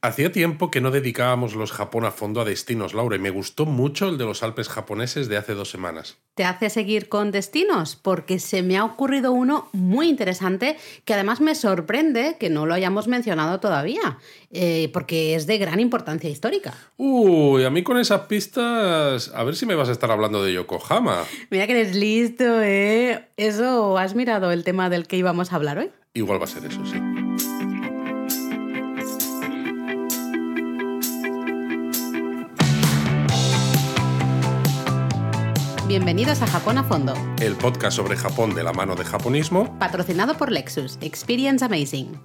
Hacía tiempo que no dedicábamos los Japón a fondo a destinos, Laura, y me gustó mucho el de los Alpes japoneses de hace dos semanas. ¿Te hace seguir con destinos? Porque se me ha ocurrido uno muy interesante que además me sorprende que no lo hayamos mencionado todavía, eh, porque es de gran importancia histórica. Uy, a mí con esas pistas, a ver si me vas a estar hablando de Yokohama. Mira que eres listo, ¿eh? ¿Eso has mirado el tema del que íbamos a hablar hoy? Igual va a ser eso, sí. Bienvenidos a Japón a Fondo, El podcast sobre Japón de la mano de japonismo. patrocinado por Lexus. Experience Amazing.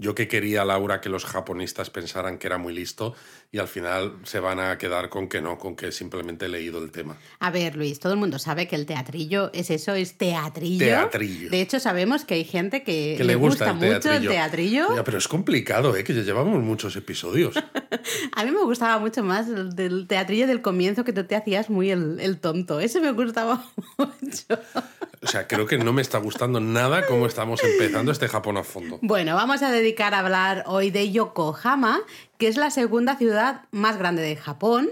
Yo que quería, Laura, que los japonistas pensaran que era muy listo y al final se van a quedar con que no, con que simplemente he leído el tema. A ver, Luis, todo el mundo sabe que el teatrillo es eso, es teatrillo. Teatrillo. De hecho, sabemos que hay gente que, Que le gusta, el mucho el teatrillo. teatrillo. Ya, pero es complicado, ¿eh? Que ya llevamos muchos episodios. A mí me gustaba mucho más el del teatrillo del comienzo que tú te hacías muy el, el tonto. Ese me gustaba mucho. O sea, creo que no me está gustando nada cómo estamos empezando este Japón a fondo. Bueno, vamos a dedicar a hablar hoy de Yokohama, que es la segunda ciudad más grande de Japón.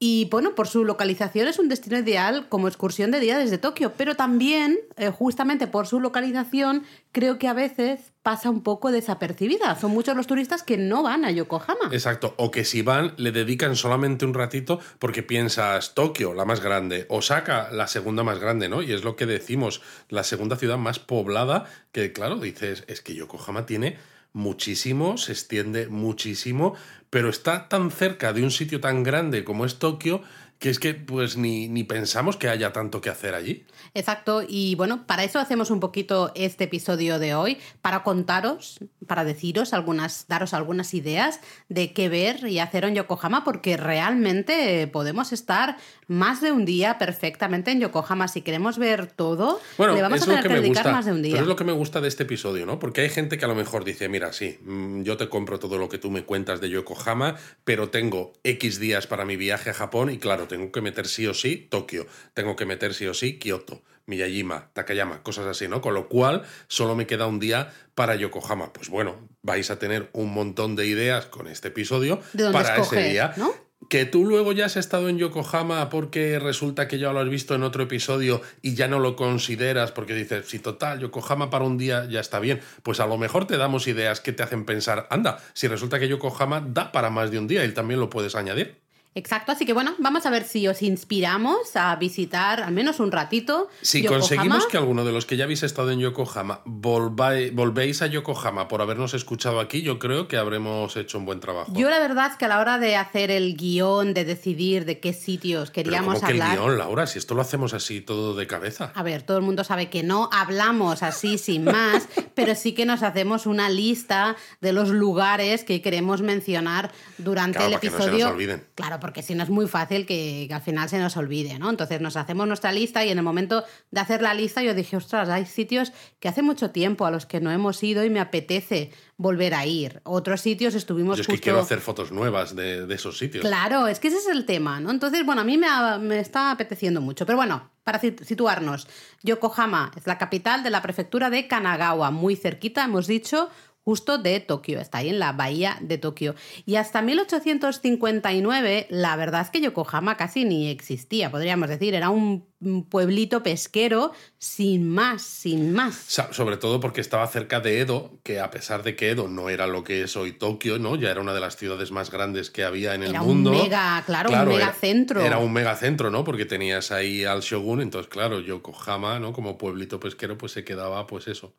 Y bueno, por su localización es un destino ideal como excursión de día desde Tokio, pero también, eh, justamente por su localización, creo que a veces pasa un poco desapercibida. Son muchos los turistas que no van a Yokohama. Exacto, o que si van le dedican solamente un ratito porque piensas Tokio, la más grande, Osaka, la segunda más grande, ¿no? Y es lo que decimos, la segunda ciudad más poblada, que claro, dices, es que Yokohama tiene muchísimo, se extiende muchísimo, pero está tan cerca de un sitio tan grande como es Tokio que es que pues ni, ni pensamos que haya tanto que hacer allí. Exacto, y bueno, para eso hacemos un poquito este episodio de hoy, para contaros, para deciros algunas, daros algunas ideas de qué ver y hacer en Yokohama, porque realmente podemos estar más de un día perfectamente en Yokohama. Si queremos ver todo, Bueno, le vamos a tener que, dedicar gusta. más de un día. Pero es lo que me gusta de este episodio, ¿no? Porque hay gente que a lo mejor dice, mira, sí, mm, yo te compro todo lo que tú me cuentas de Yokohama, pero tengo X días para mi viaje a Japón y claro, tengo que meter sí o sí Tokio, tengo que meter sí o sí Kioto, Miyajima, Takayama, cosas así, ¿no? Con lo cual solo me queda un día para Yokohama. Pues bueno, vais a tener un montón de ideas con este episodio De para escoger, ese día. ¿no? Que tú luego ya has estado en Yokohama porque resulta que ya lo has visto en otro episodio y ya no lo consideras porque dices, si total, Yokohama para un día ya está bien, pues a lo mejor te damos ideas que te hacen pensar, anda, si resulta que Yokohama da para más de un día y también lo puedes añadir. Exacto, así que bueno, vamos a ver si os inspiramos a visitar al menos un ratito. Si Yokohama. conseguimos que alguno de los que ya habéis estado en Yokohama volváis- volvéis a Yokohama por habernos escuchado aquí, yo creo que habremos hecho un buen trabajo. Yo la verdad es que a la hora de hacer el guion, de decidir de qué sitios Pero queríamos ¿cómo que el hablar... guion, Laura? Si esto lo hacemos así todo de cabeza. A ver, todo el mundo sabe que no hablamos así sin más, pero sí que nos hacemos una lista de los lugares que queremos mencionar durante Claro, el para que no se nos episodio. olviden. Claro, porque si no es muy fácil que, que al final se nos olvide, ¿no? Entonces nos hacemos nuestra lista y en el momento de hacer la lista yo dije, ostras, hay sitios que hace mucho tiempo a los que no hemos ido y me apetece volver a ir. Otros sitios estuvimos Yo es que quiero hacer fotos nuevas de, de esos sitios. Claro, es que ese es el tema, ¿no? Entonces, bueno, a mí me, ha- me está apeteciendo mucho. Pero bueno, para sit- situarnos, Yokohama es la capital de la prefectura de Kanagawa, muy cerquita, hemos dicho, justo de Tokio, está ahí en la bahía de Tokio. Y hasta 1859, la verdad es que Yokohama casi ni existía, podríamos decir, era un pueblito pesquero sin más, sin más. Sobre todo porque estaba cerca de Edo, que a pesar de que Edo no era lo que es hoy Tokio, ¿no? Ya era una de las ciudades más grandes que había en el Era mundo. un mega, claro, un mega era- centro. Era un megacentro, ¿no? Porque tenías ahí al Shogun, entonces, claro, Yokohama, ¿no? Como pueblito pesquero, pues se quedaba, pues eso,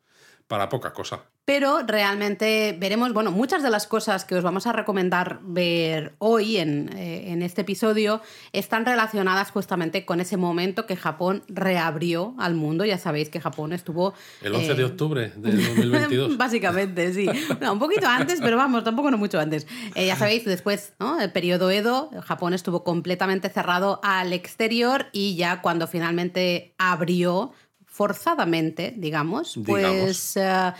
para poca cosa. Pero realmente veremos, bueno, muchas de las cosas que os vamos a recomendar ver hoy en, eh, en este episodio están relacionadas justamente con ese momento que Japón reabrió al mundo. Ya sabéis que Japón estuvo... El 11 eh, de octubre del 2022. Básicamente, sí. No, un poquito antes, pero vamos, tampoco no mucho antes. Eh, ya sabéis, después, ¿no? El periodo Edo, Japón estuvo completamente cerrado al exterior y ya cuando finalmente abrió, forzadamente, digamos, pues eh,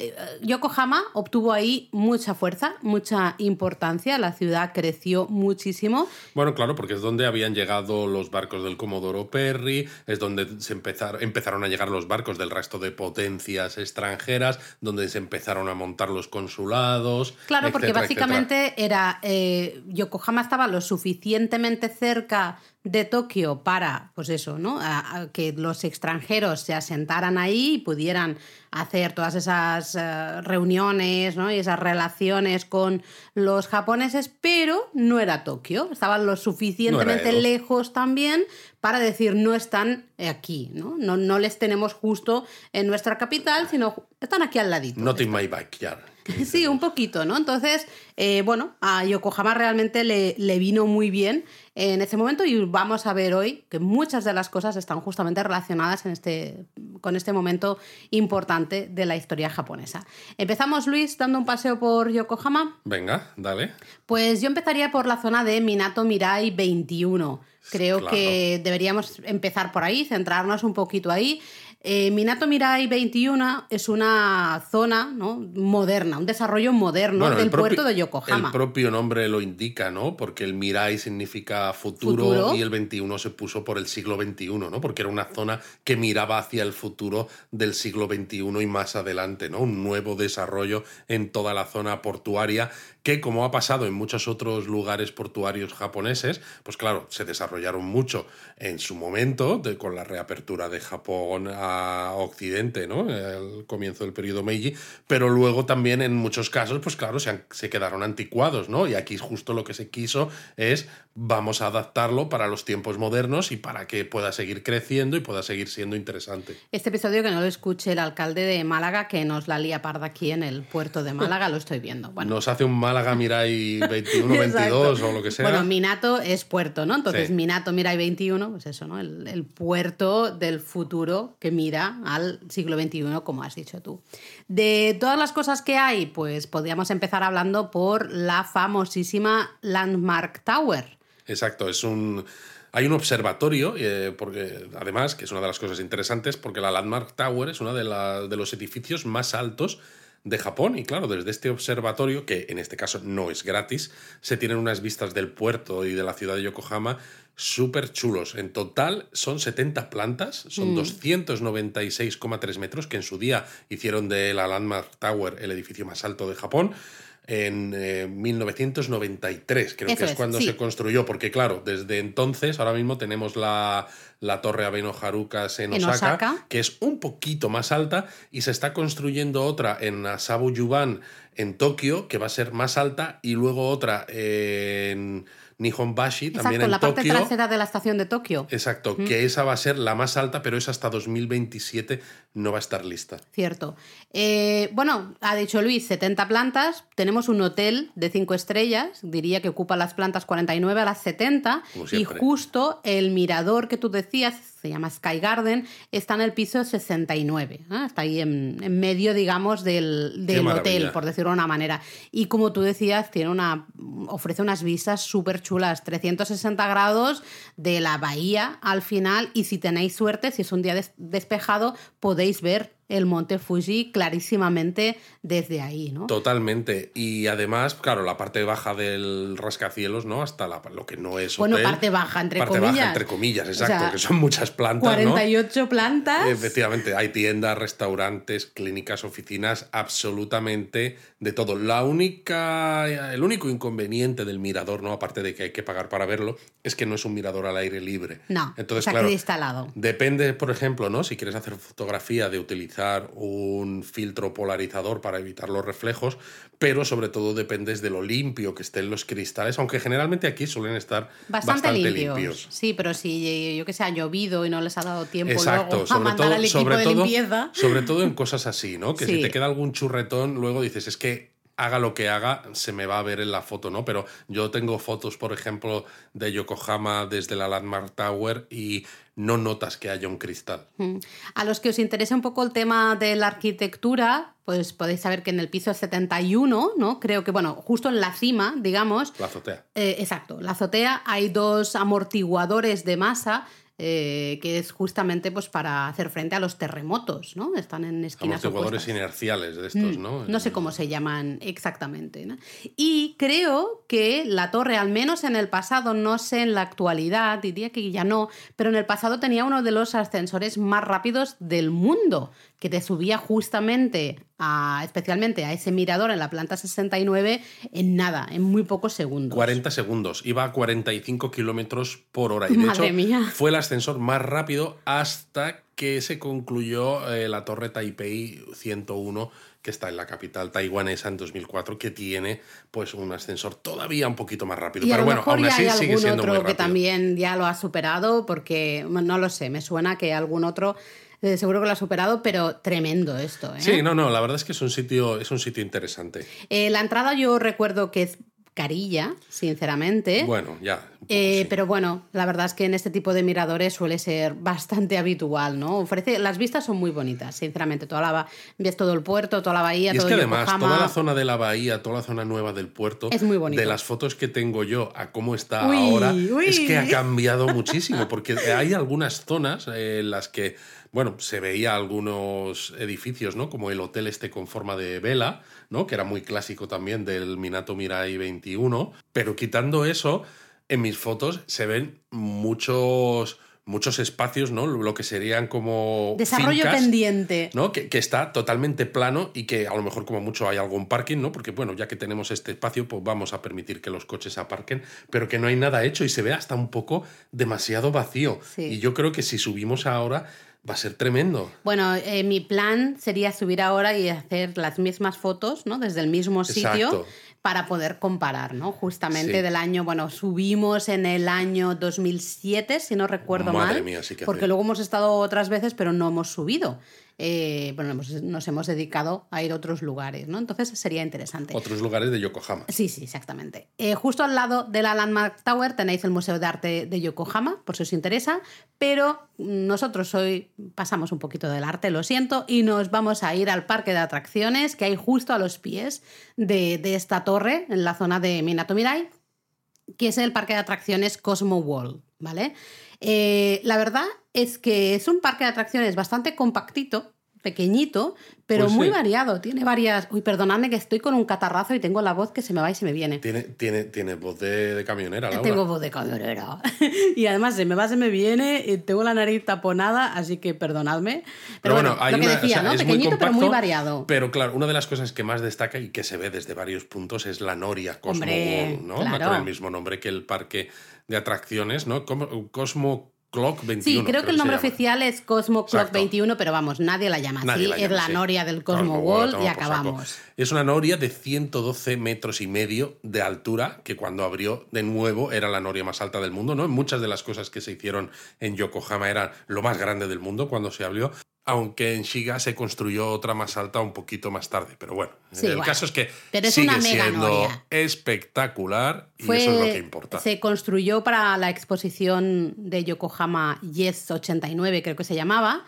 eh, Yokohama obtuvo ahí mucha fuerza, mucha importancia, la ciudad creció muchísimo. Bueno, claro, porque es donde habían llegado los barcos del Comodoro Perry, es donde se empezar, empezaron a llegar los barcos del resto de potencias extranjeras, donde se empezaron a montar los consulados. Claro, porque básicamente etcétera. era eh, Yokohama estaba lo suficientemente cerca de Tokio para, pues eso, ¿no? A- a que los extranjeros se asentaran ahí y pudieran hacer todas esas eh, reuniones, ¿no? Y esas relaciones con los japoneses, pero no era Tokio, estaban lo suficientemente lejos también para decir no están aquí, ¿no? No, no les tenemos justo en nuestra capital, sino están aquí al ladito. Not in my backyard. Sí, un poquito, ¿no? Entonces, eh, bueno, a Yokohama realmente le, le vino muy bien en ese momento y vamos a ver hoy que muchas de las cosas están justamente relacionadas en este, con este momento importante de la historia japonesa. Empezamos, Luis, dando un paseo por Yokohama. Venga, dale. Pues yo empezaría por la zona de Minato Mirai 21. Creo Claro. que deberíamos empezar por ahí, centrarnos un poquito ahí. Eh, Minato Mirai 21 es una zona ¿no? moderna, un desarrollo moderno Bueno, el del propio- puerto de Yokohama. El propio nombre lo indica, ¿no? Porque el Mirai significa futuro, Futuro. y el 21 se puso por el siglo XXI, ¿no? Porque era una zona que miraba hacia el futuro del siglo XXI y más adelante, ¿no? Un nuevo desarrollo en toda la zona portuaria que, como ha pasado en muchos otros lugares portuarios japoneses, pues claro, se desarrollaron mucho en su momento, de- con la reapertura de Japón a Occidente, ¿no? El comienzo del periodo Meiji, pero luego también en muchos casos, pues claro, se, han- se quedaron anticuados, ¿no? Y aquí justo lo que se quiso es vamos a adaptarlo para los tiempos modernos y para que pueda seguir creciendo y pueda seguir siendo interesante. Este episodio que no lo escuche el alcalde de Málaga, que nos la lía parda aquí en el puerto de Málaga, lo estoy viendo. Bueno, Nos hace un Málaga Mirai 21, Exacto. 22 o lo que sea. Bueno, Minato es puerto, ¿no? Entonces, Sí. Minato Mirai 21, pues eso, ¿no? El, el puerto del futuro que mira al siglo XXI, como has dicho tú. De todas las cosas que hay, pues podríamos empezar hablando por la famosísima Landmark Tower. Exacto, es un. Hay un observatorio, eh, porque además, que es una de las cosas interesantes, porque la Landmark Tower es uno de, de los edificios más altos de Japón. Y claro, desde este observatorio, que en este caso no es gratis, se tienen unas vistas del puerto y de la ciudad de Yokohama súper chulos. En total son 70 plantas, son 296,3 metros, que en su día hicieron de la Landmark Tower el edificio más alto de Japón. En eh, 1993, creo Eso que es, es, cuando sí. se construyó, porque claro, desde entonces, ahora mismo tenemos la, la torre Abeno Harukas en En Osaka, Osaka. que es un poquito más alta, y se está construyendo otra en Asabu Yuban, en Tokio, que va a ser más alta, y luego otra en Nihonbashi, también Exacto, en la parte trasera de la estación de Tokio. Exacto, que esa va a ser la más alta, pero esa hasta 2027 no va a estar lista. Cierto. Eh, bueno, ha dicho Luis, 70 plantas. Tenemos un hotel de 5 estrellas, diría que ocupa las plantas 49 a las 70. Como Y justo el mirador que tú decías, se llama Sky Garden, está en el piso 69. ¿eh? Está ahí en, en medio, digamos, del, del hotel, por decirlo de una manera. Y como tú decías, tiene una, ofrece unas vistas súper chulas, 360 grados de la bahía al final. Y si tenéis suerte, si es un día des- despejado, podéis ver el monte Fuji clarísimamente desde ahí, ¿no? Totalmente. Y además, claro, la parte baja del rascacielos, ¿no? Hasta la- lo que no es Bueno, parte baja, entre parte comillas. baja, entre comillas, O exacto, sea, que son muchas plantas, ¿no? 48 plantas. Efectivamente, hay tiendas, restaurantes, clínicas, oficinas, absolutamente de todo. La única, el único inconveniente del mirador, ¿no? Aparte de que hay que pagar para verlo, es que no es un mirador al aire libre. No, Entonces, está claro, cristalado. Depende, por ejemplo, ¿no? Si quieres hacer fotografía, de utilizar un filtro polarizador para evitar los reflejos, pero sobre todo dependes de lo limpio que estén los cristales, aunque generalmente aquí suelen estar Bastante, bastante, limpios. limpios. Sí, pero si yo que sé, ha llovido y no les ha dado tiempo Exacto, luego a sobre mandar todo, al equipo sobre, de todo, limpieza. sobre todo en cosas así, ¿no? Que Sí. si te queda algún churretón, luego dices, es que haga lo que haga, se me va a ver en la foto, ¿no? Pero yo tengo fotos, por ejemplo, de Yokohama desde la Landmark Tower y no notas que haya un cristal. Mm. A los que os interese un poco el tema de la arquitectura, pues podéis saber que en el piso 71, ¿no? Creo que, bueno, justo en la cima, digamos, La azotea. Eh, exacto, la azotea hay dos amortiguadores de masa eh, que es justamente pues para hacer frente a los terremotos, ¿no? Están en esquinas Amortiguadores opuestas. inerciales de estos, ¿no? Mm, No sé cómo se llaman exactamente. ¿no? Y creo que la torre, al menos en el pasado, no sé en la actualidad, diría que ya no, pero en el pasado tenía uno de los ascensores más rápidos del mundo, que te subía justamente, a, especialmente a ese mirador en la planta 69, en nada, en muy pocos segundos. 40 segundos. Iba a 45 kilómetros por hora. Y de Madre hecho, mía. fue el ascensor más rápido hasta que se concluyó eh, la torre Taipei 101 que está en la capital taiwanesa en 2004 que tiene pues un ascensor todavía un poquito más rápido Y pero bueno aún así hay sigue siendo muy otro que rápido también ya lo ha superado, porque no lo sé, me suena que algún otro seguro que lo ha superado, pero tremendo esto. ¿eh? sí no no la verdad es que es un sitio es un sitio interesante Eh, la entrada yo recuerdo que es carilla, sinceramente. bueno ya un poco Eh, sí. Pero bueno, la verdad es que en este tipo de miradores suele ser bastante habitual, ¿no? Ofrece, las vistas son muy bonitas, sinceramente. Toda la, ves todo el puerto, toda la bahía, Y es todo que además, toda la zona de la bahía, toda la zona nueva del puerto, Es muy bonito. de las fotos que tengo yo a cómo está Uy, ahora, uy. es que ha cambiado muchísimo, porque hay algunas zonas eh, en las que, bueno, se veía algunos edificios, ¿no? Como el hotel este con forma de vela, ¿no? Que era muy clásico también del Minato Mirai 21, pero quitando eso, en mis fotos se ven muchos muchos espacios, ¿no? Lo que serían como Desarrollo fincas, pendiente. ¿no? Que, que está totalmente plano y que a lo mejor como mucho hay algún parking, ¿no? Porque bueno, ya que tenemos este espacio, pues vamos a permitir que los coches aparquen, pero que no hay nada hecho y se ve hasta un poco demasiado vacío. Sí. Y yo creo que si subimos ahora va a ser tremendo. Bueno, eh, mi plan sería subir ahora y hacer las mismas fotos, ¿no? Desde el mismo sitio. Exacto. Para poder comparar, ¿no? Justamente Sí. del año, bueno, subimos en el año 2007, si no recuerdo Madre mal. mía, sí que porque hace- luego hemos estado otras veces, pero no hemos subido. Eh, bueno, hemos- nos hemos dedicado a ir a otros lugares, ¿no? Entonces sería interesante. Otros lugares de Yokohama. Sí, sí, exactamente. Eh, justo al lado de la Landmark Tower tenéis el Museo de Arte de Yokohama, por si os interesa, pero nosotros hoy pasamos un poquito del arte, lo siento, y nos vamos a ir al parque de atracciones que hay justo a los pies de, de esta torre, en la zona de Minato Mirai, que es el parque de atracciones Cosmo World, ¿vale? Eh, la verdad es que es un parque de atracciones bastante compactito, pequeñito, pero Pues muy sí. variado. Tiene varias... Uy, perdonadme que estoy con un catarrazo y tengo la voz que se me va y se me viene. Tiene, tiene, tiene voz de, de camionera, Laura. Tengo voz de camionera. y además se me va, se me viene, y tengo la nariz taponada, así que perdonadme. Pero, bueno, hay lo que una- decía, o sea, ¿no? es muy Pequeñito, pero muy variado. Pero claro, una de las cosas que más destaca y que se ve desde varios puntos es la Noria Cosmo Hombre, ¿no? claro. Con el mismo nombre que el parque de atracciones, ¿no? Cosmo Clock 21. Sí, creo que el nombre oficial es Cosmo Clock Exacto. 21, pero vamos, nadie la llama Nadie así. la es la noria del Cosmo, Cosmo World toma y saco. acabamos. Es una noria de 112 metros y medio de altura, que cuando abrió de nuevo era la noria más alta del mundo, ¿no? Muchas de las cosas que se hicieron en Yokohama eran lo más grande del mundo cuando se abrió, aunque en Shiga se construyó otra más alta un poquito más tarde. Pero bueno, Sí, el bueno. caso es que Pero es sigue una mega siendo noria. espectacular y Fue- eso es lo que importa. Se construyó para la exposición de Yokohama Yes 89, creo que se llamaba.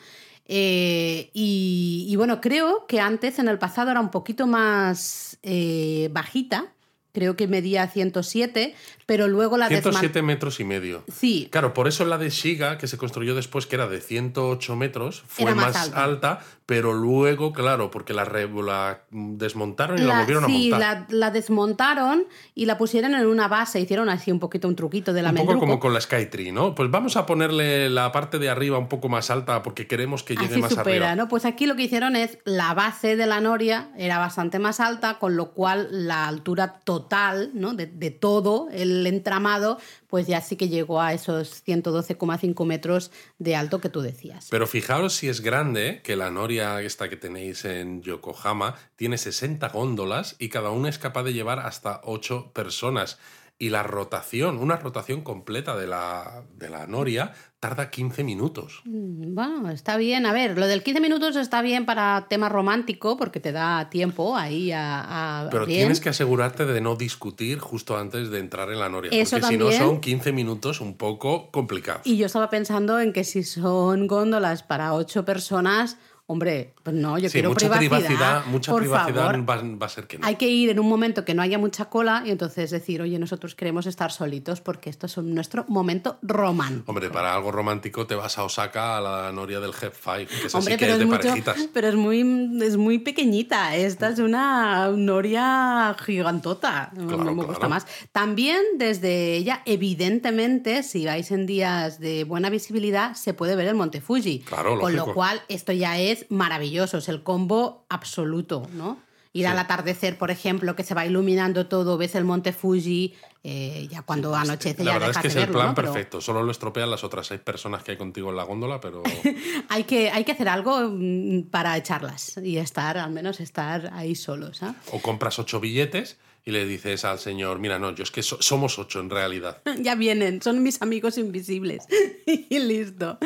Eh, y, y bueno, creo que antes, en el pasado, era un poquito más eh, bajita. Creo que medía 107, pero luego la 107 metros y medio. Sí, Claro, por eso la de Shiga, que se construyó después, que era de 108 metros, fue Era más, más alta. alta. Pero luego, claro, porque la, re- la desmontaron y la, La- volvieron sí, a montar. la, la desmontaron y la pusieron en una base. Hicieron así un poquito un truquito de la un poco Mendruco. como con la Skytree, ¿no? Pues vamos a ponerle la parte de arriba un poco más alta porque queremos que llegue Así más supera, arriba. ¿no? Pues aquí lo que hicieron es la base de la noria era bastante más alta, con lo cual la altura total, ¿no? De, de todo el entramado, pues ya sí que llegó a esos 112,5 metros de alto que tú decías. Pero fijaos si es grande, que la noria esta que tenéis en Yokohama tiene 60 góndolas y cada una es capaz de llevar hasta 8 personas. Y la rotación, una rotación completa de la, de la noria, tarda 15 minutos. Mm, Bueno, está bien. A ver, lo del 15 minutos está bien para tema romántico, porque te da tiempo ahí a. a- Pero bien. tienes que asegurarte de no discutir justo antes de entrar en la noria. Eso porque si no también. son 15 minutos un poco complicados. Y yo estaba pensando en que si son góndolas para ocho personas, Hombre, pues no, yo Sí, quiero mucha privacidad. privacidad, mucha por privacidad favor. va, a ser que no. Hay que ir en un momento que no haya mucha cola y entonces decir, oye, nosotros queremos estar solitos porque esto es nuestro momento romántico. Hombre, para algo romántico te vas a Osaka a la noria del Hep Five, que es Hombre, así que es es, de mucho- parejitas. pero es muy, es muy pequeñita. Esta es una noria gigantota. Claro, no me gusta claro. más. También desde ella, evidentemente, si vais en días de buena visibilidad, se puede ver el Monte Fuji. Claro, Con lo cual, esto ya es maravilloso. Es el combo absoluto, ¿no? Ir al atardecer, por ejemplo, que se va iluminando todo, ves el Monte Fuji, eh, ya cuando anochece La ya verdad es que es el verlo, plan ¿no? Pero- perfecto. Solo lo estropean las otras seis personas que hay contigo en la góndola, pero hay que, hay que hacer algo mm, para echarlas y estar, al menos estar ahí solos. ¿ah? o compras ocho billetes y le dices al señor, mira, no, yo es que so- somos ocho en realidad. Ya vienen, son mis amigos invisibles. y listo.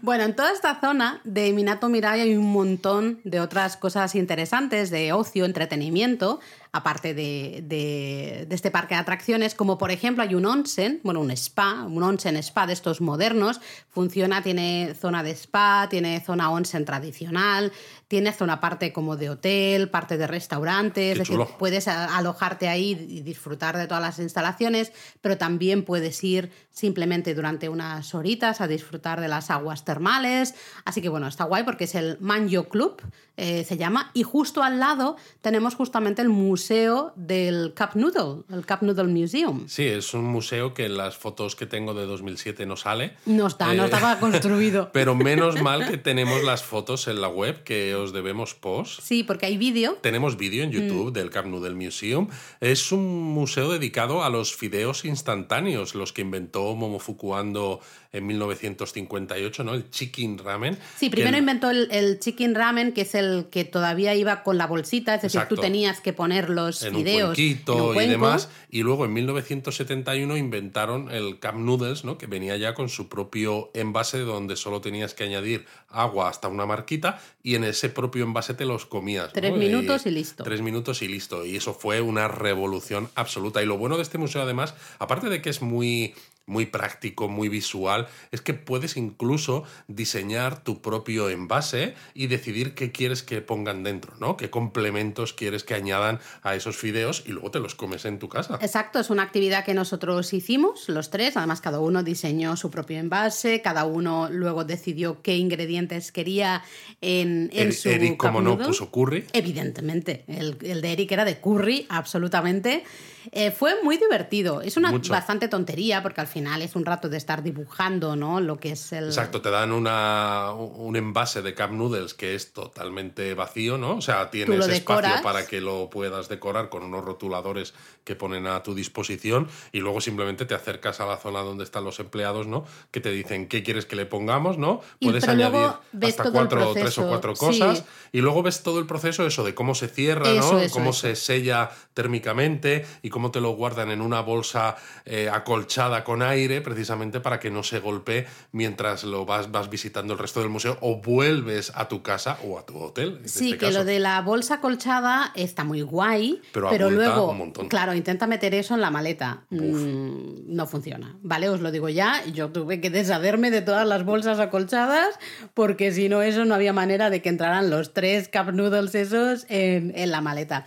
Bueno, en toda esta zona de Minato Mirai hay un montón de otras cosas interesantes de ocio, entretenimiento, aparte de- de este parque de atracciones, como por ejemplo hay un onsen, bueno, un spa, un onsen spa de estos modernos, funciona, tiene zona de spa, tiene zona onsen tradicional, tiene zona parte como de hotel, parte de restaurante, es decir, chulo. puedes alojarte ahí y disfrutar de todas las instalaciones, pero también puedes ir simplemente durante unas horitas a disfrutar de las aguas termales. Así que bueno, está guay porque es el Manjo Club, eh, se llama, y justo al lado tenemos justamente el museo del Cup Noodle, el Cup Noodle Museum. Sí, es un museo que en las fotos que tengo de 2007 no sale. No está, no Eh, estaba construido. Pero menos mal que tenemos las fotos en la web que os debemos post. Sí, porque hay vídeo. Tenemos vídeo en Mm. YouTube del Camp Noodle Museum. Es un museo dedicado a los fideos instantáneos, los que inventó Momofuku Ando en 1958, ¿no? El chicken ramen. Sí, primero inventó el, el chicken ramen, que es el que todavía iba con la bolsita, es decir, Exacto. tú tenías que poner los en un fideos en un y demás. Y luego en 1971 inventaron el Cup Noodles, ¿no? que venía ya con su propio envase donde solo tenías que añadir agua hasta una marquita y en ese propio envase te los comías. Tres ¿no? minutos y listo. Tres minutos y listo. Y eso fue una revolución absoluta. Y lo bueno de este museo, además, aparte de que es muy muy práctico, muy visual, es que puedes incluso diseñar tu propio envase y decidir qué quieres que pongan dentro, ¿no? Qué complementos quieres que añadan a esos fideos y luego te los comes en tu casa. Exacto, es una actividad que nosotros hicimos, los tres. Además, cada uno diseñó su propio envase, cada uno luego decidió qué ingredientes quería en, en Er- su Eric, como no, puso curry. Evidentemente, el, el de Eric era de curry, absolutamente. Eh, fue muy divertido. Es una Mucho. bastante tontería porque al final es un rato de estar dibujando, ¿no? Lo que es el. Exacto, te dan una, un envase de Cup Noodles que es totalmente vacío, ¿no? O sea, tienes espacio para que lo puedas decorar con unos rotuladores que ponen a tu disposición y luego simplemente te acercas a la zona donde están los empleados, ¿no? Que te dicen qué quieres que le pongamos, ¿no? Puedes añadir hasta cuatro o tres o cuatro sí. cosas y luego ves todo el proceso eso de cómo se cierra, Eso, ¿no? eso, cómo eso. se sella térmicamente y cómo te lo guardan en una bolsa eh, acolchada con aire, precisamente para que no se golpee mientras lo vas, vas visitando el resto del museo o vuelves a tu casa o a tu hotel. en Sí, este que caso. lo de la bolsa colchada está muy guay, Pero pero, luego, un montón. claro, intenta meter eso en la maleta. Mm, no funciona, ¿vale? Os lo digo ya, yo tuve que deshacerme de todas las bolsas acolchadas porque si no eso no había manera de que entraran los tres cup noodles esos en, en la maleta.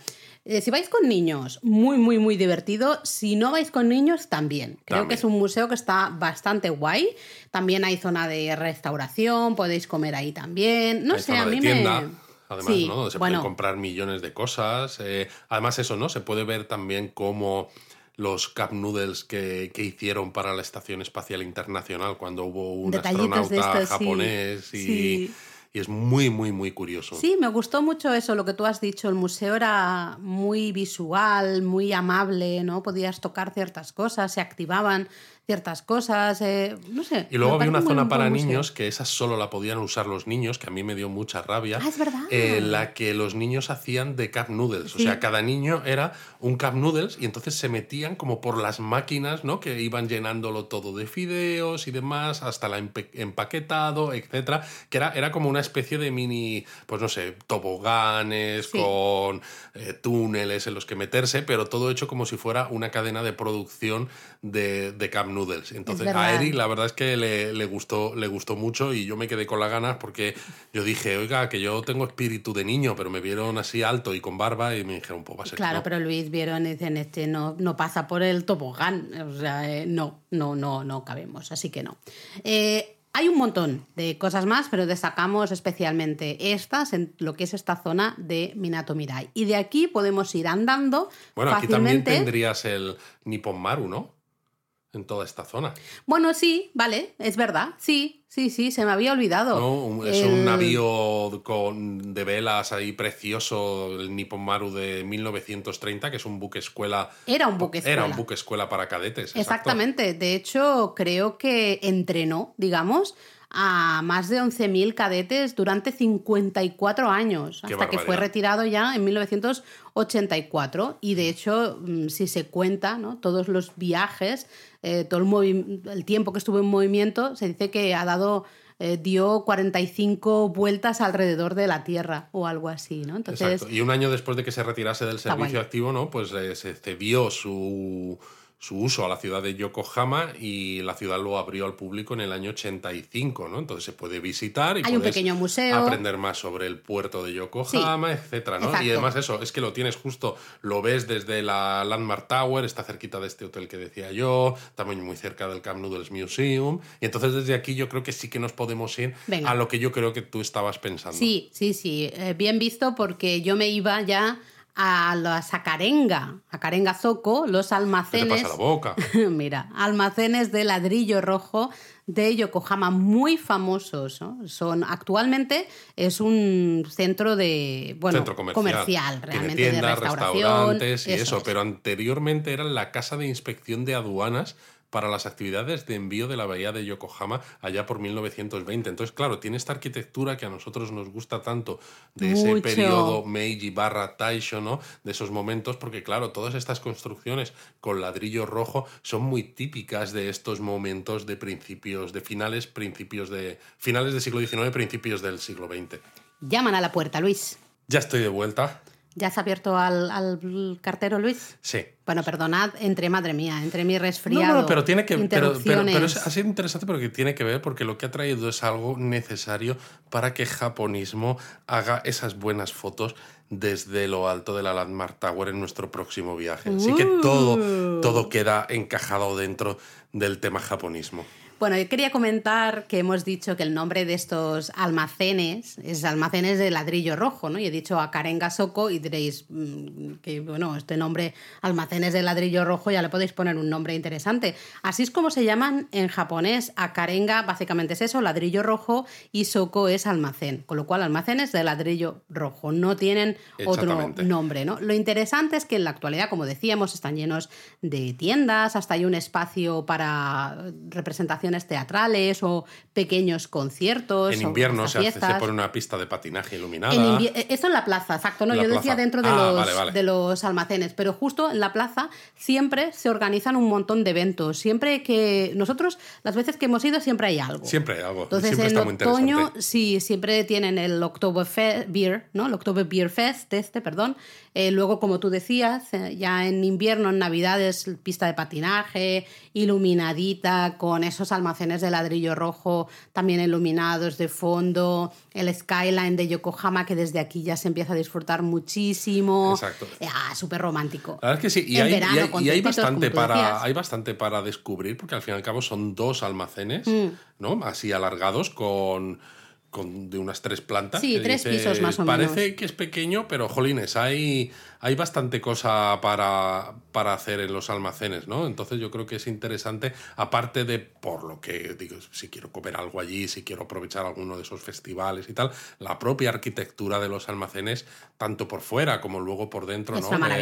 Eh, si vais con niños, muy, muy, muy divertido. Si no vais con niños, también. Creo También. que es un museo que está bastante guay. También hay zona de restauración, podéis comer ahí también. No Hay sé, zona a de mí tienda, me... Además, Sí, ¿no? Se bueno, pueden comprar millones de cosas. eh, además, eso, ¿no? Se puede ver también cómo los Cup Noodles que, que hicieron para la Estación Espacial Internacional cuando hubo un Detallitos de astronauta estos, sí. japonés y, Sí. Y es muy, muy, muy curioso. Sí, me gustó mucho eso, lo que tú has dicho. El museo era muy visual, muy amable, ¿no? Podías tocar ciertas cosas, se activaban ciertas cosas, eh, no sé. Y luego había una zona para niños que esa solo la podían usar los niños, que a mí me dio mucha rabia. Ah, es verdad. En la que los niños hacían de cup noodles. O sea, cada niño era un cup noodles y entonces se metían como por las máquinas, ¿no? Que iban llenándolo todo de fideos y demás, hasta empe- empaquetado, etcétera. Que era, era como una especie de mini, pues no sé, toboganes, Sí. con eh, túneles en los que meterse, pero todo hecho como si fuera una cadena de producción de, de Cup Noodles. Entonces a. Eric la verdad es que le, le gustó, le gustó mucho y yo me quedé con las ganas porque yo dije, oiga, que yo tengo espíritu de niño, pero me vieron así alto y con barba y me dijeron, pues va a ser que Claro, no". pero Luis vieron y dicen, este no, no pasa por el tobogán. O sea, eh, no, no, no, no cabemos, así que no. Eh, hay un montón de cosas más, pero destacamos especialmente estas en lo que es esta zona de Minato Mirai. Y de aquí podemos ir andando Bueno, aquí también tendrías el Nippon Maru, ¿no? En toda esta zona. Bueno, sí, vale, es verdad. Sí, sí, sí, se me había olvidado. Es El- un navío con, de velas ahí precioso, el Nippon Maru de 1930, que es un buque escuela. Era un buque Era escuela. un buque escuela para cadetes. exacto. Exactamente. De hecho, creo que entrenó, digamos, a más de 11.000 cadetes durante 54 años, Qué hasta que fue retirado ya en 1984. Y de hecho, mm, si se cuenta, ¿no? todos los viajes, eh, todo el, el tiempo que estuvo en movimiento, se dice que ha dado... eh, dio 45 vueltas alrededor de la Tierra o algo así, ¿no? Entonces, Exacto. Y un año después de que se retirase del servicio activo, ¿no? Pues eh, se cedió su, su uso a la ciudad de Yokohama y la ciudad lo abrió al público en el año 85, ¿no? Entonces se puede visitar y Hay un puedes pequeño museo. aprender más sobre el puerto de Yokohama, etcétera, ¿no? exacto. Y además eso, es que lo tienes justo, lo ves desde la Landmark Tower, está cerquita de este hotel que decía yo, también muy cerca del Camp Noodles Museum, y entonces desde aquí yo creo que sí que nos podemos ir Venga. a lo que yo creo que tú estabas pensando. Sí, sí, sí. eh, bien visto porque yo me iba ya a la Sacarenga, a Carenga Zoco, los ¿Qué te almacenes. pasa la boca? Mira, almacenes de ladrillo rojo de Yokohama muy famosos. ¿no? Son actualmente es un centro de bueno centro comercial. realmente Tiene tiendas, de restauración, restaurantes y eso, es. pero anteriormente era la casa de inspección de aduanas para las actividades de envío de la bahía de Yokohama allá por 1920. Entonces, claro, tiene esta arquitectura que a nosotros nos gusta tanto de ese Mucho. periodo Meiji barra Taisho, ¿no? De esos momentos, porque claro, todas estas construcciones con ladrillo rojo son muy típicas de estos momentos de principios, de finales, principios de finales del siglo XIX, principios del siglo XX. Llaman a la puerta, Luis. Ya estoy de vuelta. ¿Ya has abierto al, al cartero, Luis? Sí. Bueno, perdonad, entre madre mía, entre mi resfriado. No, no, pero tiene que pero, pero, interrupciones. pero es- ha sido interesante porque tiene que ver porque lo que ha traído es algo necesario para que japonismo haga esas buenas fotos desde lo alto de la Landmark Tower en nuestro próximo viaje. Así que todo, Uh. todo queda encajado dentro del tema japonismo. Bueno, yo quería comentar que hemos dicho que el nombre de estos almacenes es almacenes de ladrillo rojo, ¿no? Y he dicho a Karenga Soko y diréis mm, que, bueno, este nombre, almacenes de ladrillo rojo, ya le podéis poner un nombre interesante. Así es como se llaman en japonés. A Karenga básicamente es eso, ladrillo rojo, y Soko es almacén. Con lo cual, almacenes de ladrillo rojo. No tienen otro nombre, ¿no? Lo interesante es que en la actualidad, como decíamos, están llenos de tiendas, hasta hay un espacio para representaciones teatrales o pequeños conciertos. En o invierno hasta se, hace, se pone una pista de patinaje iluminada. En eh, Esto en la plaza, exacto. No, la yo decía plaza. dentro de, Ah, los, vale, vale. de los almacenes, pero justo en la plaza siempre se organizan un montón de eventos. Siempre que nosotros, las veces que hemos ido, siempre hay algo. Siempre hay algo. Entonces siempre en está muy otoño interesante. sí siempre tienen el Oktoberfest Beer, ¿no? El October Beer Fest, este, perdón. Eh, luego, como tú decías, eh, ya en invierno, en Navidades, pista de patinaje, iluminadita, con esos almacenes de ladrillo rojo también iluminados de fondo, el skyline de Yokohama, que desde aquí ya se empieza a disfrutar muchísimo. Exacto. Eh, Ah, súper romántico. La verdad es que sí, y, hay, y verano, hay- con y hay tempitos, bastante para, hay bastante para descubrir, porque al fin y al cabo son dos almacenes, Mm. ¿no? Así alargados con, con de unas tres plantas. Sí, tres pisos más o Parece menos. que es pequeño, pero jolines, hay, hay bastante cosa para, para hacer en los almacenes, ¿no? Entonces yo creo que es interesante, aparte de por lo que digo, si quiero comer algo allí, si quiero aprovechar alguno de esos festivales y tal, la propia arquitectura de los almacenes, tanto por fuera como luego por dentro, Es ¿no? una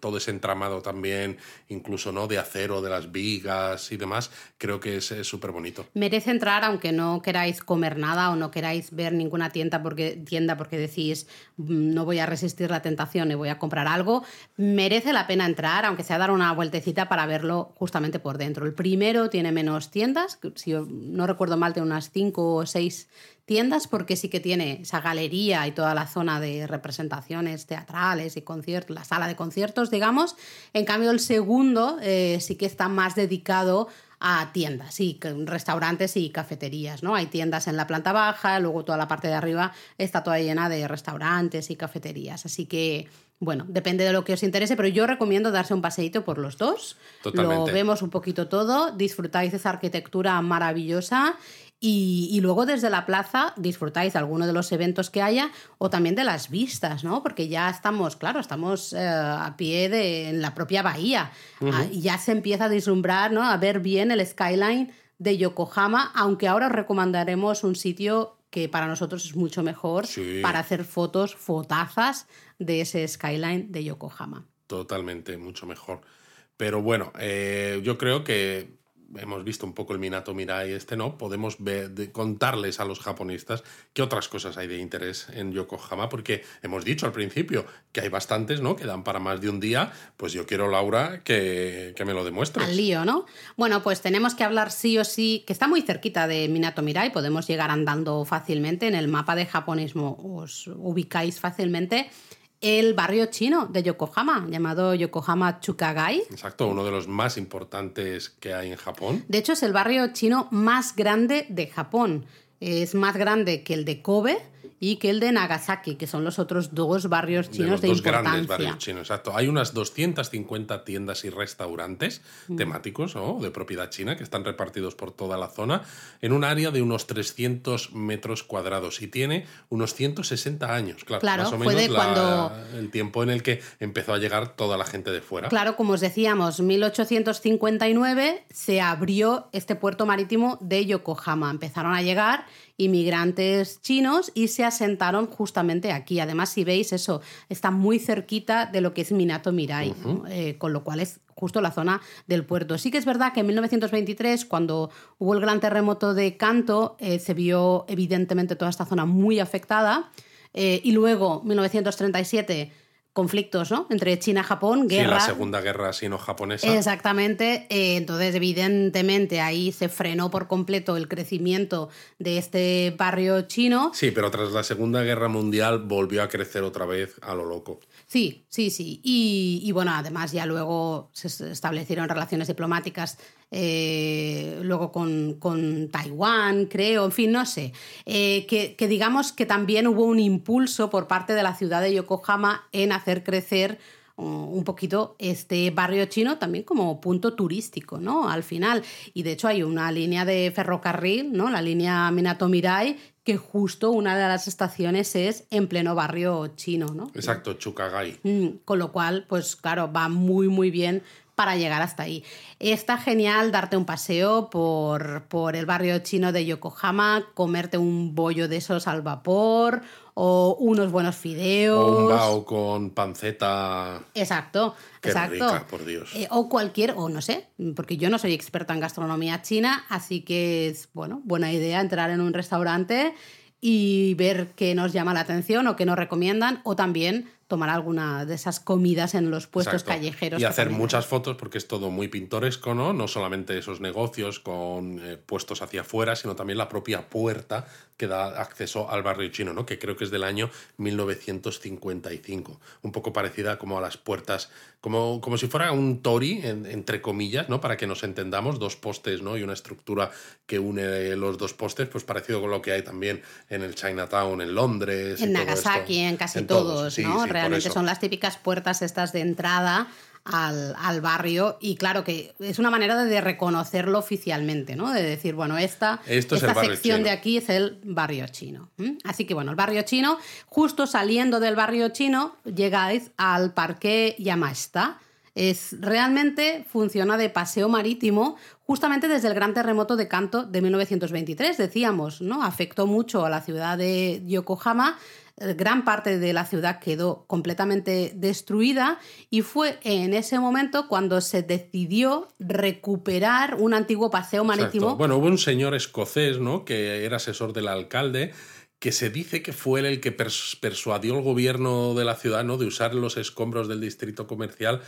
todo ese entramado también, incluso no de acero, de las vigas y demás, creo que es súper bonito. Merece entrar aunque no queráis comer nada o no queráis ver ninguna tienda porque, tienda porque decís "Mm, no voy a resistir la tentación y voy a comprar algo. Merece la pena entrar, aunque sea dar una vueltecita para verlo justamente por dentro. El primero tiene menos tiendas, si no recuerdo mal, tiene unas cinco o seis tiendas porque sí que tiene esa galería y toda la zona de representaciones teatrales y conciertos, la sala de conciertos, digamos. En cambio, el segundo eh, sí que está más dedicado a tiendas, y restaurantes y cafeterías, ¿no? Hay tiendas en la planta baja, luego toda la parte de arriba está toda llena de restaurantes y cafeterías, así que bueno, depende de lo que os interese, pero yo recomiendo darse un paseíto por los dos. Lo vemos un poquito todo, disfrutáis de esa arquitectura maravillosa y, luego desde la plaza disfrutáis de alguno de los eventos que haya o también de las vistas, ¿no? Porque ya estamos, claro, estamos eh, a pie de en la propia bahía ah, y ya se empieza a vislumbrar, ¿no? A ver bien el skyline de Yokohama, aunque ahora os recomendaremos un sitio que para nosotros es mucho mejor para hacer fotos, fotazas de ese skyline de Yokohama. Totalmente, mucho mejor. Pero bueno, eh, yo creo que hemos visto un poco el Minato Mirai este, ¿no? Podemos contarles a los japonistas qué otras cosas hay de interés en Yokohama, porque hemos dicho al principio que hay bastantes, ¿no? Que dan para más de un día. Pues yo quiero, Laura, que, me lo demuestres. Al lío, ¿no? Bueno, pues tenemos que hablar sí o sí, que está muy cerquita de Minato Mirai, podemos llegar andando fácilmente. En el mapa de japonismo os ubicáis fácilmente el barrio chino de Yokohama, llamado Yokohama Chukagai. Exacto, uno de los más importantes que hay en Japón. De hecho, es el barrio chino más grande de Japón. Es más grande que el de Kobe y que el de Nagasaki, que son los otros dos barrios chinos de, los dos grandes barrios chinos, exacto. Hay unas 250 tiendas y restaurantes mm. temáticos o de propiedad china que están repartidos por toda la zona en un área de unos 300 metros cuadrados y tiene unos 160 años, claro, más o menos cuando... el tiempo en el que empezó a llegar toda la gente de fuera. Claro, como os decíamos, 1859 se abrió este puerto marítimo de Yokohama. Empezaron a llegar inmigrantes chinos y se asentaron justamente aquí. Además, si veis eso, está muy cerquita de lo que es Minato Mirai, eh, con lo cual es justo la zona del puerto. Sí que es verdad que en 1923, cuando hubo el gran terremoto de Kanto, eh, se vio evidentemente toda esta zona muy afectada. Eh, y luego, 1937, conflictos ¿no? entre China y Japón, guerra. Sí, la Segunda Guerra Sino-Japonesa. Exactamente. Eh, entonces, evidentemente, ahí se frenó por completo el crecimiento de este barrio chino. Sí, pero tras la Segunda Guerra Mundial volvió a crecer otra vez a lo loco. Sí, sí, sí. Y, bueno, además ya luego se establecieron relaciones diplomáticas eh, luego con, con, Taiwán, creo, en fin, no sé. Eh, que, que, digamos que también hubo un impulso por parte de la ciudad de Yokohama en hacer crecer un poquito este barrio chino también como punto turístico, ¿no? Al final. Y de hecho hay una línea de ferrocarril, ¿no? La línea Minato Mirai, que justo una de las estaciones es en pleno barrio chino, ¿no? Exacto, Chukagai. Mm, con lo cual, pues claro, va muy, muy bien para llegar hasta ahí. Está genial darte un paseo por, por el barrio chino de Yokohama, comerte un bollo de esos al vapor o unos buenos fideos. O un bao con panceta. Exacto, Qué exacto. Rica, por Dios. Eh, o cualquier, o no sé, porque yo no soy experta en gastronomía china, así que es, bueno, buena idea entrar en un restaurante y ver qué nos llama la atención o qué nos recomiendan, o también tomar alguna de esas comidas en los puestos callejeros. Y hacer muchas fotos porque es todo muy pintoresco, ¿no? No solamente esos negocios con eh, puestos hacia afuera, sino también la propia puerta que da acceso al barrio chino, ¿no? Que creo que es del año 1955. Un poco parecida como a las puertas, como, como si fuera un tori, entre comillas, ¿no? Para que nos entendamos, dos postes, ¿no? Y una estructura que une los dos postes, pues parecido con lo que hay también en el Chinatown, en Londres. En Nagasaki, en casi todos, ¿no? Realmente son las típicas puertas estas de entrada al, barrio y claro que es una manera de reconocerlo oficialmente, ¿no? De decir, bueno, esta, esta sección de aquí es el barrio chino. Así que bueno, el barrio chino, justo saliendo del barrio chino, llegáis al parque Yamashita. Es, realmente funciona de paseo marítimo justamente desde el gran terremoto de Kanto de 1923, decíamos, ¿no? Afectó mucho a la ciudad de Yokohama gran parte de la ciudad quedó completamente destruida y fue en ese momento cuando se decidió recuperar un antiguo paseo marítimo. Bueno, hubo un señor escocés, ¿no? Que era asesor del alcalde que se dice que fue él el que persuadió al gobierno de la ciudad ¿no? de usar los escombros del distrito comercial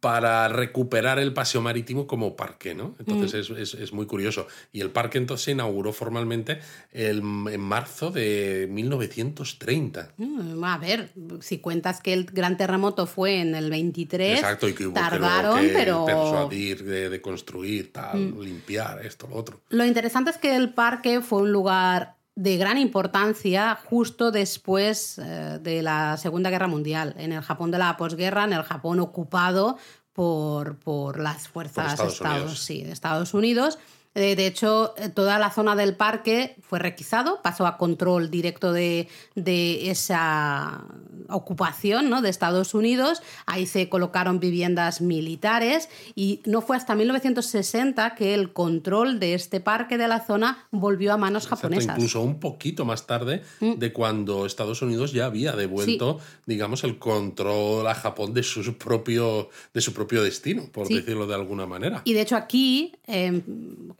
para recuperar el paseo marítimo como parque, ¿no? Entonces mm. es, es, muy curioso. Y el parque entonces se inauguró formalmente el, en marzo de 1930. Mm, a ver, si cuentas que el gran terremoto fue en el 23, Exacto, y que hubo tardaron, que pero... persuadir, de, construir, tal, mm. limpiar, esto, lo otro. Lo interesante es que el parque fue un lugar de gran importancia justo después eh, de la Segunda Guerra Mundial, en el Japón de la posguerra, en el Japón ocupado por, por las fuerzas Estados, de Estados Unidos. Eh, de hecho, eh, toda la zona del parque fue requisado, pasó a control directo de, esa ocupación ¿no? de Estados Unidos. Ahí se colocaron viviendas militares y no fue hasta 1960 que el control de este parque de la zona volvió a manos japonesas. Incluso un poquito más tarde mm. de cuando Estados Unidos ya había devuelto, digamos, el control a Japón de su propio, de su propio destino, por decirlo de alguna manera. Y de hecho aquí, em,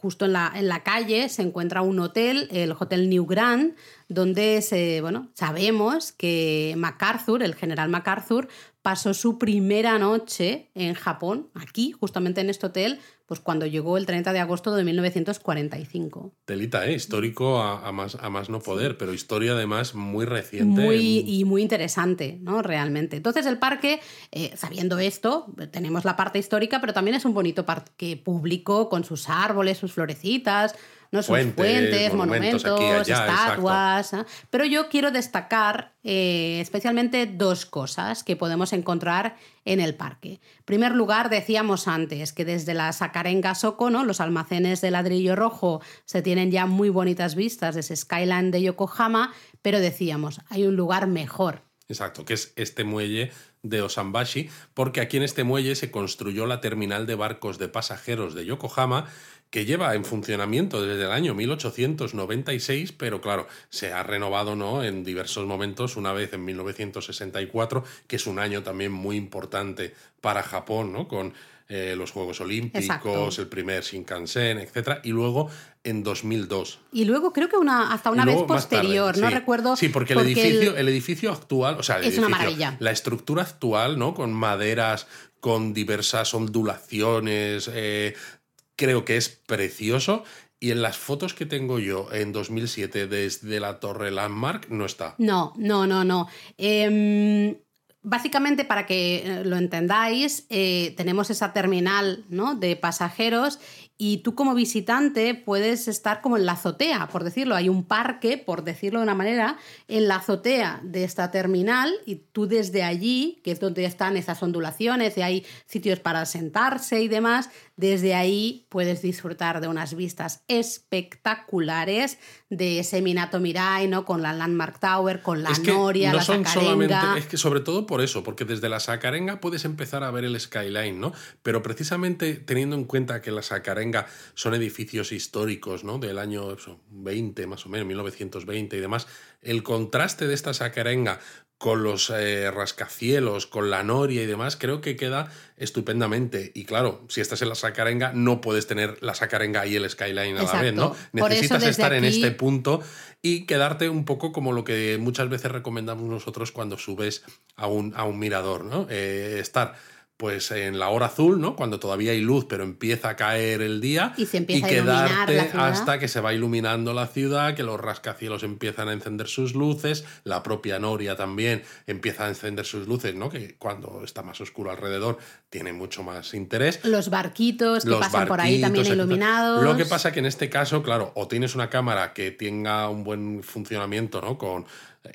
justo en la, en la calle se encuentra un hotel, el Hotel New Grand, donde se, bueno, sabemos que MacArthur, el general MacArthur, pasó su primera noche en Japón, aquí, justamente en este hotel, pues cuando llegó el 30 de agosto de 1945. Telita, ¿eh? histórico a, más, a más no poder, pero historia además muy reciente. Muy, Y muy interesante, ¿no? Realmente. Entonces el parque, eh, sabiendo esto, tenemos la parte histórica, pero también es un bonito parque público con sus árboles, sus florecitas, ¿no? Sus puentes, monumentos, estatuas. Pero yo quiero destacar eh, especialmente dos cosas que podemos encontrar en el parque. En primer lugar, decíamos antes que desde la Sacarenga Soco, ¿no? los almacenes de ladrillo rojo, se tienen ya muy bonitas vistas de ese skyline de Yokohama, pero decíamos, hay un lugar mejor. Exacto, que es este muelle de Osambashi, porque aquí en este muelle se construyó la terminal de barcos de pasajeros de Yokohama que lleva en funcionamiento desde el año 1896, pero claro, se ha renovado ¿no? en diversos momentos, una vez en 1964, que es un año también muy importante para Japón, ¿no? con eh, los Juegos Olímpicos, el primer Shinkansen, etc. Y luego en 2002. Y luego creo que una, hasta una vez posterior, no recuerdo. Sí, porque, el, edificio, el... edificio actual, o sea, es una maravilla. La estructura actual, ¿no? Con maderas, con diversas ondulaciones, eh, creo que es precioso. Y en las fotos que tengo yo en 2007 desde la Torre Landmark no está. No, no, no, no. Em, básicamente, para que eh, lo entendáis, eh, tenemos esa terminal ¿no? de pasajeros y tú como visitante puedes estar como en la azotea, por decirlo. Hay un parque, por decirlo de una manera, en la azotea de esta terminal y tú desde allí, que es donde están esas ondulaciones y hay sitios para sentarse y demás, desde ahí puedes disfrutar de unas vistas espectaculares de ese Minato Mirai, ¿no? Con la Landmark Tower, con la Noria, la son solamente, es que sobre todo por eso, porque desde la Sacarenga puedes empezar a ver el skyline, ¿no? Pero precisamente teniendo en cuenta que la Sacarenga son edificios históricos, ¿no? Del año 20, más o menos, 1920 y demás. El contraste de esta sacarenga con los eh, rascacielos, con la noria y demás, creo que queda estupendamente. Y claro, si estás en la sacarenga, no puedes tener la sacarenga y el skyline a la vez, ¿no? Necesitas estar en este punto y quedarte un poco como lo que muchas veces recomendamos nosotros cuando subes a un, a un mirador, ¿no? Eh, estar pues en la hora azul, ¿no? Cuando todavía hay luz, pero empieza a caer el día y, se empieza quedarte hasta que se va iluminando la ciudad, que los rascacielos empiezan a encender sus luces, la propia Noria también empieza a encender sus luces, ¿no? Que cuando está más oscuro alrededor tiene mucho más interés. Los barquitos que pasan por ahí también iluminados. Lo que pasa que en este caso, claro, o tienes una cámara que tenga un buen funcionamiento, ¿no? Con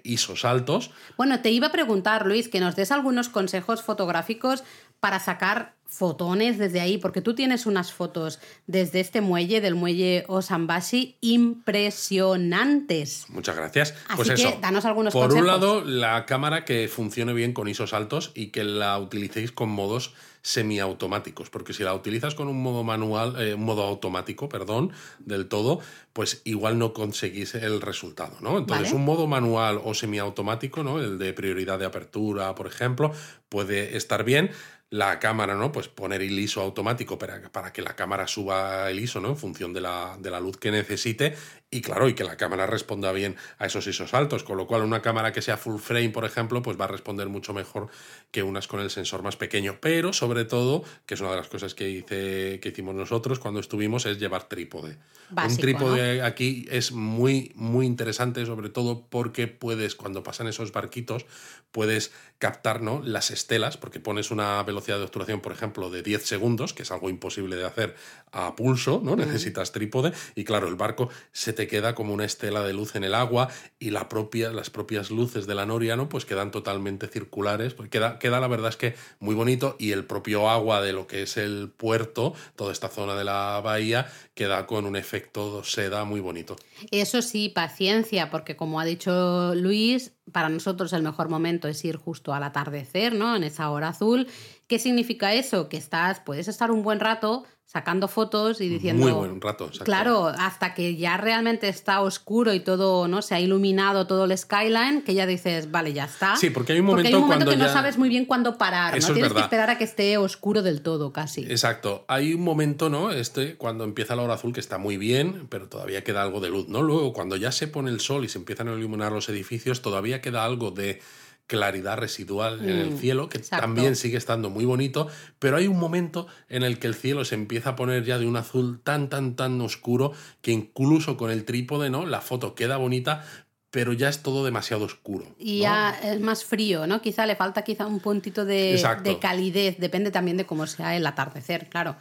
ISOs altos. Bueno, te iba a preguntar, Luis, que nos des algunos consejos fotográficos para sacar fotones desde ahí, porque tú tienes unas fotos desde este muelle, del muelle Osambashi, impresionantes. Muchas gracias. Así pues que danos algunos Por un lado, la cámara que funcione bien con ISOs altos y que la utilicéis con modos semiautomáticos, porque si la utilizas con un modo manual, eh, un modo automático, perdón, del todo, pues igual no conseguís el resultado, ¿no? Entonces, un modo manual o semiautomático, ¿no? El de prioridad de apertura, por ejemplo, puede estar bien la cámara, ¿no? Pues poner el ISO automático para, para que la cámara suba el ISO, ¿no? En función de la, de la, luz que necesite y claro, y que la cámara responda bien a esos ISOs altos, con lo cual una cámara que sea full frame, por ejemplo, pues va a responder mucho mejor que unas con el sensor más pequeño, pero sobre todo, que es una de las cosas que, hice, que hicimos nosotros cuando estuvimos, es llevar trípode. un trípode aquí es muy, muy interesante, sobre todo porque puedes, cuando pasan esos barquitos, puedes captar ¿no? las estelas, porque pones una velocidad de obturación, por ejemplo, de 10 segundos, que es algo imposible de hacer a pulso, ¿no? Necesitas trípode, y claro, el barco se te queda como una estela de luz en el agua, y la propia, las propias luces de la noria, ¿no? Pues quedan totalmente circulares, pues queda, queda la verdad es que muy bonito, y el propio agua de lo que es el puerto, toda esta zona de la bahía, queda con un efecto seda muy bonito. Eso sí, paciencia, porque como ha dicho Luis, para nosotros el mejor momento es ir justo al atardecer, ¿no? En esa hora azul. ¿Qué significa eso? Que estás, puedes estar un buen rato sacando fotos y diciendo... Muy buen rato. Claro, hasta que ya realmente está oscuro y todo, ¿no? Se ha iluminado todo el skyline, que ya dices, vale, ya está. Sí, porque hay un momento, que no sabes muy bien cuándo parar, ¿no? Tienes que esperar a que esté oscuro del todo, casi. Exacto. Hay un momento, ¿no? Este, cuando empieza la hora azul, que está muy bien, pero todavía queda algo de luz, ¿no? Luego, cuando ya se pone el sol y se empiezan a iluminar los edificios, todavía queda algo de claridad residual en el mm, cielo, que también sigue estando muy bonito, pero hay un momento en el que el cielo se empieza a poner ya de un azul tan, tan, tan oscuro que incluso con el trípode, ¿no? La foto queda bonita, pero ya es todo demasiado oscuro. Y ya es más frío, ¿no? Quizá le falta quizá un puntito de, de calidez, depende también de cómo sea el atardecer, claro.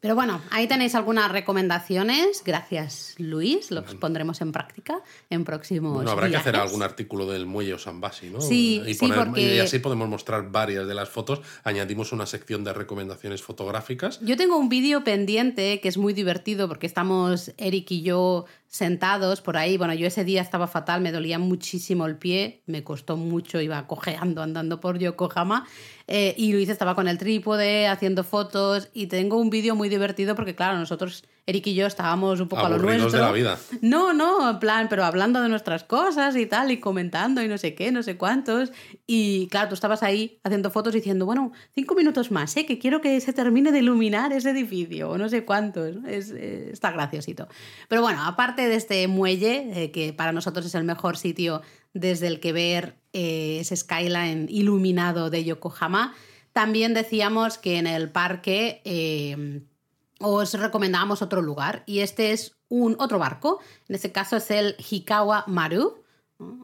Pero bueno, ahí tenéis algunas recomendaciones. Gracias, Luis. Los pondremos en práctica en próximos. Bueno, habrá que hacer algún artículo del muelle Osambasi, ¿no? Sí, y, sí porque... y así podemos mostrar varias de las fotos. Añadimos una sección de recomendaciones fotográficas. Yo tengo un vídeo pendiente que es muy divertido porque estamos Eric y yo sentados por ahí. Bueno, yo ese día estaba fatal, me dolía muchísimo el pie, me costó mucho, iba cojeando andando por Yokohama. Eh, y Luis estaba con el trípode haciendo fotos y tengo un vídeo muy divertido porque, claro, nosotros Eric y yo estábamos un poco a lo nuestro. de la vida. No, no, en plan, pero hablando de nuestras cosas y tal, y comentando y no sé qué, no sé cuántos. Y claro, tú estabas ahí haciendo fotos diciendo, bueno, cinco minutos más, ¿eh? que quiero que se termine de iluminar ese edificio, o no sé cuántos. Es, eh, está graciosito. Pero bueno, aparte de este muelle, eh, que para nosotros es el mejor sitio desde el que ver eh, ese skyline iluminado de Yokohama, también decíamos que en el parque os recomendamos otro lugar y este es un otro barco. En este caso es el Hikawa Maru.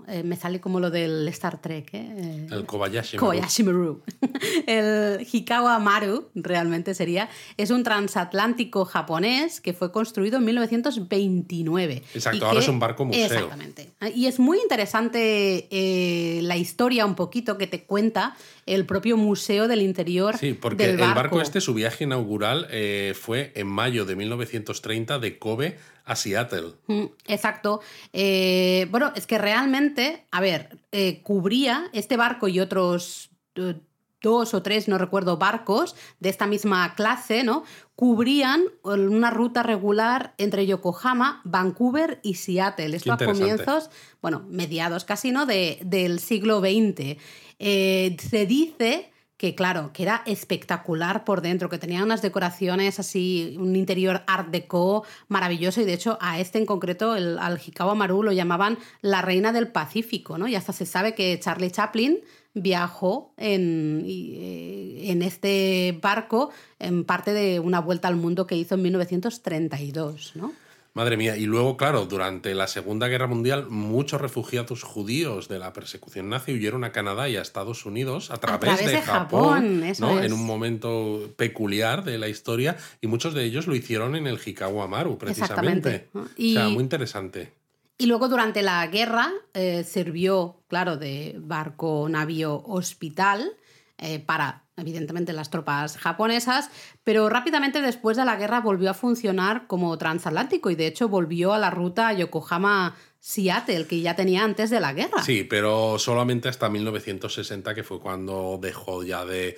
Eh, me sale como lo del Star Trek. ¿eh? El Kobayashi Maru. Kobayashi Maru. el Hikawa Maru realmente sería. Es un transatlántico japonés que fue construido en 1929. Exacto, ahora es un barco museo. Exactamente. Y es muy interesante eh, la historia un poquito que te cuenta el propio museo del interior. Sí, porque el barco este, su viaje inaugural fue en mayo de 1930 de Kobe a Seattle. Mm, exacto. Eh, bueno, es que realmente, a ver, eh, cubría este barco y otros eh, dos o tres, no recuerdo, barcos de esta misma clase, ¿no? Cubrían una ruta regular entre Yokohama, Vancouver y Seattle. Esto a comienzos, bueno, mediados casi, ¿no? De, del siglo XX. se dice que claro, que era espectacular por dentro, que tenía unas decoraciones así, un interior art deco maravilloso y de hecho a este en concreto, el, al Hikawa Maru lo llamaban la reina del Pacífico, ¿no? Y hasta se sabe que Charlie Chaplin viajó en, eh, en este barco en parte de una vuelta al mundo que hizo en 1932, ¿no? Madre mía, y luego, claro, durante la Segunda Guerra Mundial, muchos refugiados judíos de la persecución nazi huyeron a Canadá y a Estados Unidos a través, de, Japón, en un momento peculiar de la historia, y muchos de ellos lo hicieron en el Hikawa Maru, precisamente. O sea, muy interesante. Y luego durante la guerra eh, sirvió, claro, de barco, navío, hospital eh, para evidentemente las tropas japonesas, pero rápidamente después de la guerra volvió a funcionar como transatlántico y de hecho volvió a la ruta Yokohama-Seattle que ya tenía antes de la guerra. Sí, pero solamente hasta 1960 que fue cuando dejó ya de,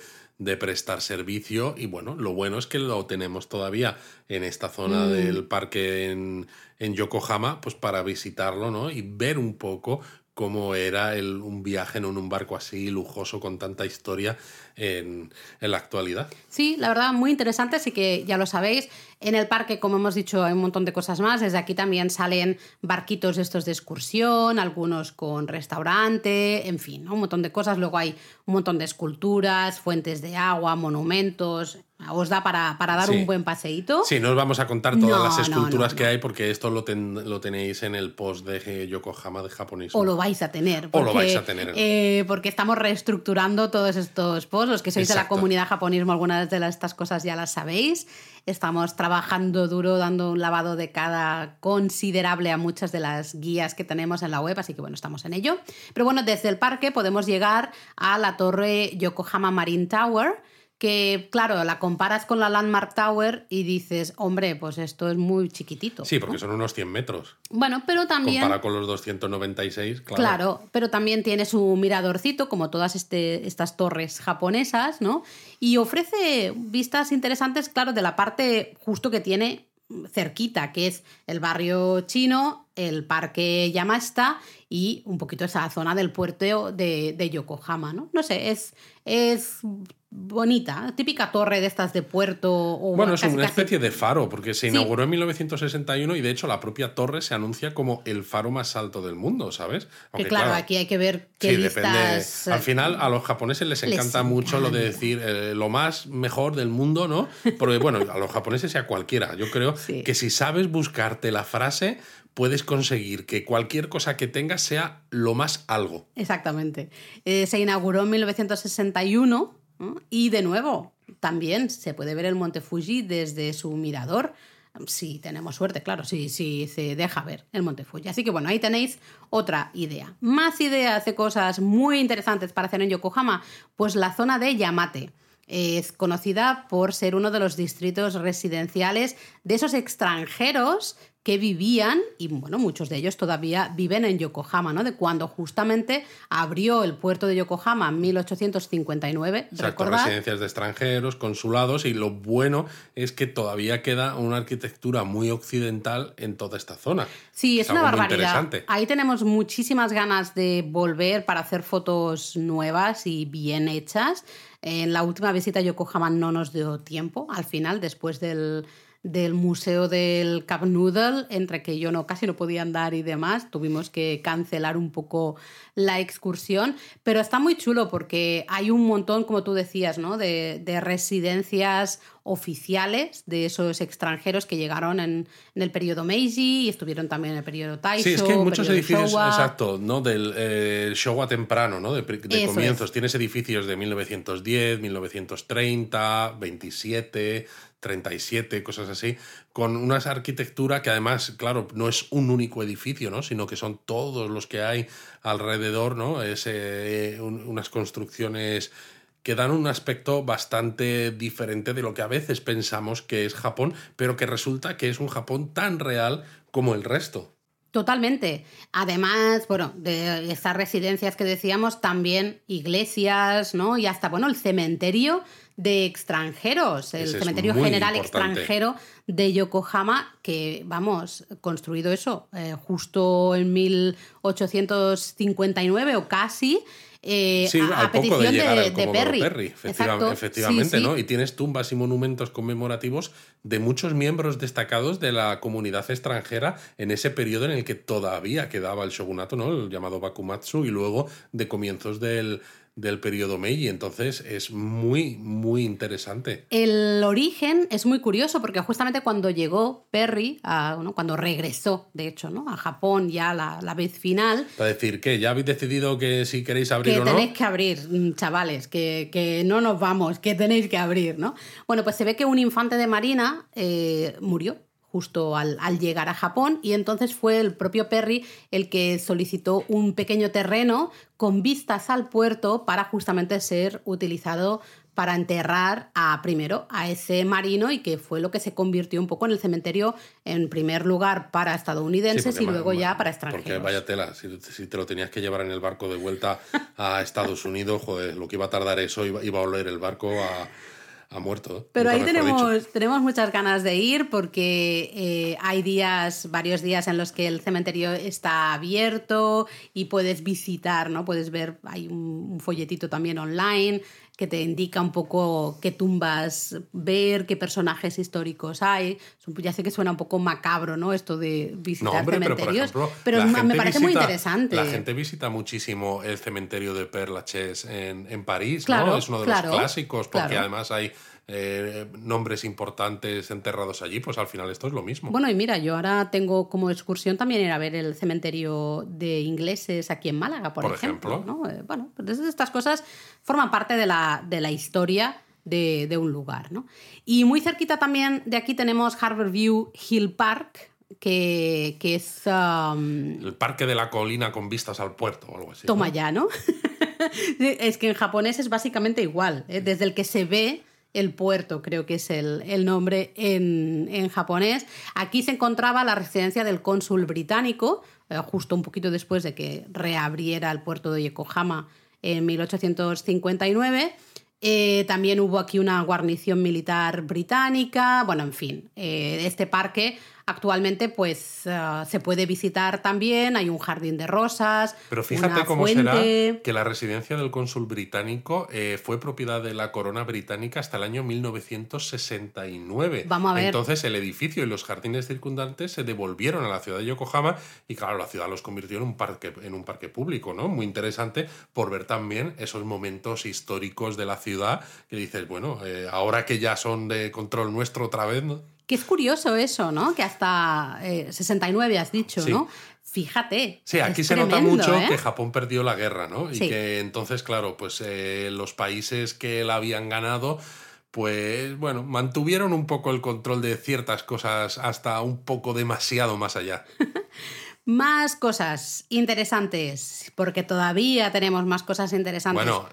prestar servicio y bueno, lo bueno es que lo tenemos todavía en esta zona mm. del parque en, en Yokohama, pues para visitarlo ¿no? y ver un poco cómo era el, un viaje en un barco así lujoso con tanta historia en, en, la actualidad. Sí, la verdad, muy interesante, así que ya lo sabéis. En el parque, como hemos dicho, hay un montón de cosas más. Desde aquí también salen barquitos estos de excursión, algunos con restaurante, en fin, un montón de cosas. Luego hay un montón de esculturas, fuentes de agua, monumentos, ¿Os da para, para dar un buen paseíto? Sí, no os vamos a contar todas las esculturas que hay porque esto lo, lo, tenéis en el post de Yokohama de japonismo. O lo vais a tener. o lo vais a tener. Eh, porque estamos reestructurando todos estos posts. Los que sois de la comunidad japonismo, algunas de estas cosas ya las sabéis. Estamos trabajando duro, dando un lavado de cara considerable a muchas de las guías que tenemos en la web, así que bueno, estamos en ello. Pero bueno, desde el parque podemos llegar a la torre Yokohama Marine Tower que, claro, la comparas con la Landmark Tower y dices, hombre, pues esto es muy chiquitito. Sí, porque son unos 100 metros. Bueno, pero también... Compara con los 296, claro. Claro, pero también tiene su miradorcito, como todas este, estas torres japonesas, ¿no? Y ofrece vistas interesantes, claro, de la parte justo que tiene cerquita, que es el barrio chino, el parque Yamashita y un poquito esa zona del puerto de, de Yokohama, ¿no? No sé, es, es bonita, típica torre de estas de puerto. O bueno, es una especie de faro, porque se inauguró en 1961 y de hecho la propia torre se anuncia como el faro más alto del mundo, ¿sabes? Aunque, claro, aquí hay que ver qué listas... Al final a los japoneses les encanta mucho lo de decir eh, lo más mejor del mundo, ¿no? Porque bueno, a los japoneses y a cualquiera. Yo creo que si sabes buscarte la frase, puedes conseguir que cualquier cosa que tengas sea lo más algo. Exactamente. Eh, se inauguró en 1961 y de nuevo, también se puede ver el Monte Fuji desde su mirador. Si tenemos suerte, claro, si, si se deja ver el Monte Fuji. Así que bueno, ahí tenéis otra idea. Más ideas de cosas muy interesantes para hacer en Yokohama, pues la zona de Yamate. Es conocida por ser uno de los distritos residenciales de esos extranjeros que vivían, y bueno, muchos de ellos todavía viven en Yokohama, ¿no? De cuando justamente abrió el puerto de Yokohama en 1859. Exacto, residencias de extranjeros, consulados, y lo bueno es que todavía queda una arquitectura muy occidental en toda esta zona. Sí, es, una barbaridad. Ahí tenemos muchísimas ganas de volver para hacer fotos nuevas y bien hechas. En la última visita a Yokohama no nos dio tiempo, al final, después del del Museo del Cup Noodle, entre que yo no casi no podía andar y demás, tuvimos que cancelar un poco la excursión, pero está muy chulo porque hay un montón, como tú decías, ¿no? de, residencias oficiales de esos extranjeros que llegaron en, el periodo Meiji y estuvieron también en el periodo Taisho. Sí, es que hay muchos edificios, exacto, ¿no? del eh, Showa temprano, ¿no? de, comienzos. Tienes edificios de 1910, 1930, 27, 37, cosas así, con una arquitectura que además, claro, no es un único edificio, ¿no? sino que son todos los que hay alrededor, ¿no? Es, eh, unas construcciones que dan un aspecto bastante diferente de lo que a veces pensamos que es Japón, pero que resulta que es un Japón tan real como el resto. Totalmente. Además, bueno, de estas residencias que decíamos, también iglesias, ¿no? Y hasta, bueno, el cementerio de extranjeros, el cementerio general extranjero de Yokohama, que, vamos, construido eso eh, justo en 1859 o casi, eh, a, petición de, de, Perry. efectivamente, ¿no? Y tienes tumbas y monumentos conmemorativos de muchos miembros destacados de la comunidad extranjera en ese periodo en el que todavía quedaba el shogunato, ¿no? El llamado Bakumatsu, y luego de comienzos del, del periodo Meiji. Entonces es muy, muy interesante. El origen es muy curioso porque justamente cuando llegó Perry, a, cuando regresó, de hecho, ¿no? a Japón ya la, la, vez final. Para decir que ya habéis decidido que si queréis abrir o no. Que tenéis que abrir, mm, chavales, que, que, no nos vamos, que tenéis que abrir, ¿no? Bueno, pues se ve que un infante de marina eh, murió justo al, llegar a Japón y entonces fue el propio Perry el que solicitó un pequeño terreno con vistas al puerto para justamente ser utilizado para enterrar a primero a ese marino y que fue lo que se convirtió un poco en el cementerio en primer lugar para estadounidenses y luego ya para extranjeros. Porque vaya tela, si, te lo tenías que llevar en el barco de vuelta a Estados Unidos, joder, lo que iba a tardar eso iba, iba a oler el barco a ha muerto. Pero ahí dicho. tenemos, tenemos muchas ganas de ir porque eh, hay días, varios días en los que el cementerio está abierto y puedes visitar, ¿no? Puedes ver, hay un, un folletito también online que te indica un poco qué tumbas ver, qué personajes históricos hay. Ya sé que suena un poco macabro, ¿no? Esto de No, visitar hombre, pero por cementerios. ejemplo, pero me parece muy interesante. La gente visita muchísimo el cementerio de Père Lachaise en, en París, Claro, ¿no? Es uno de claro, los clásicos, porque claro. además hay eh, nombres importantes enterrados allí, pues al final esto es lo mismo. Bueno, y mira, yo ahora tengo como excursión también ir a ver el cementerio de ingleses aquí en Málaga, por, Por ejemplo. ejemplo. ¿no? Eh, Bueno, pues estas cosas forman parte de la, de la historia de, de un lugar. ¿no? Y muy cerquita también de aquí tenemos Harborview Hill Park, que, que es... um, el parque de la colina con vistas al puerto o algo así. Toma ¿no? ya, ¿no? es que en japonés es básicamente igual. ¿eh? Desde el que se ve el puerto, creo que es el, el nombre en, en japonés. Aquí se encontraba la residencia del cónsul británico, eh, justo un poquito después de que reabriera el puerto de Yokohama en 1859. Eh, también hubo aquí una guarnición militar británica. Bueno, en fin, eh, este parque actualmente pues eh, se puede visitar también. Hay un jardín de rosas. Pero fíjate una cómo fuente. será que la residencia del cónsul británico eh, fue propiedad de la corona británica hasta el año 1969. Vamos a ver. Entonces el edificio y los jardines circundantes se devolvieron a la ciudad de Yokohama y claro, la ciudad los convirtió en un parque, en un parque público, ¿no? Muy interesante por ver también esos momentos históricos de la ciudad que dices, bueno, eh, ahora que ya son de control nuestro otra vez, ¿no? Que es curioso eso, ¿no? Que hasta eh, 69 has dicho, Sí. ¿no? Fíjate. Sí, aquí se nota mucho ¿eh? que Japón perdió la guerra, ¿no? Y que entonces, claro, pues eh, los países que la habían ganado, pues bueno, mantuvieron un poco el control de ciertas cosas hasta un poco demasiado más allá. Más cosas interesantes, porque todavía tenemos más cosas interesantes. Bueno,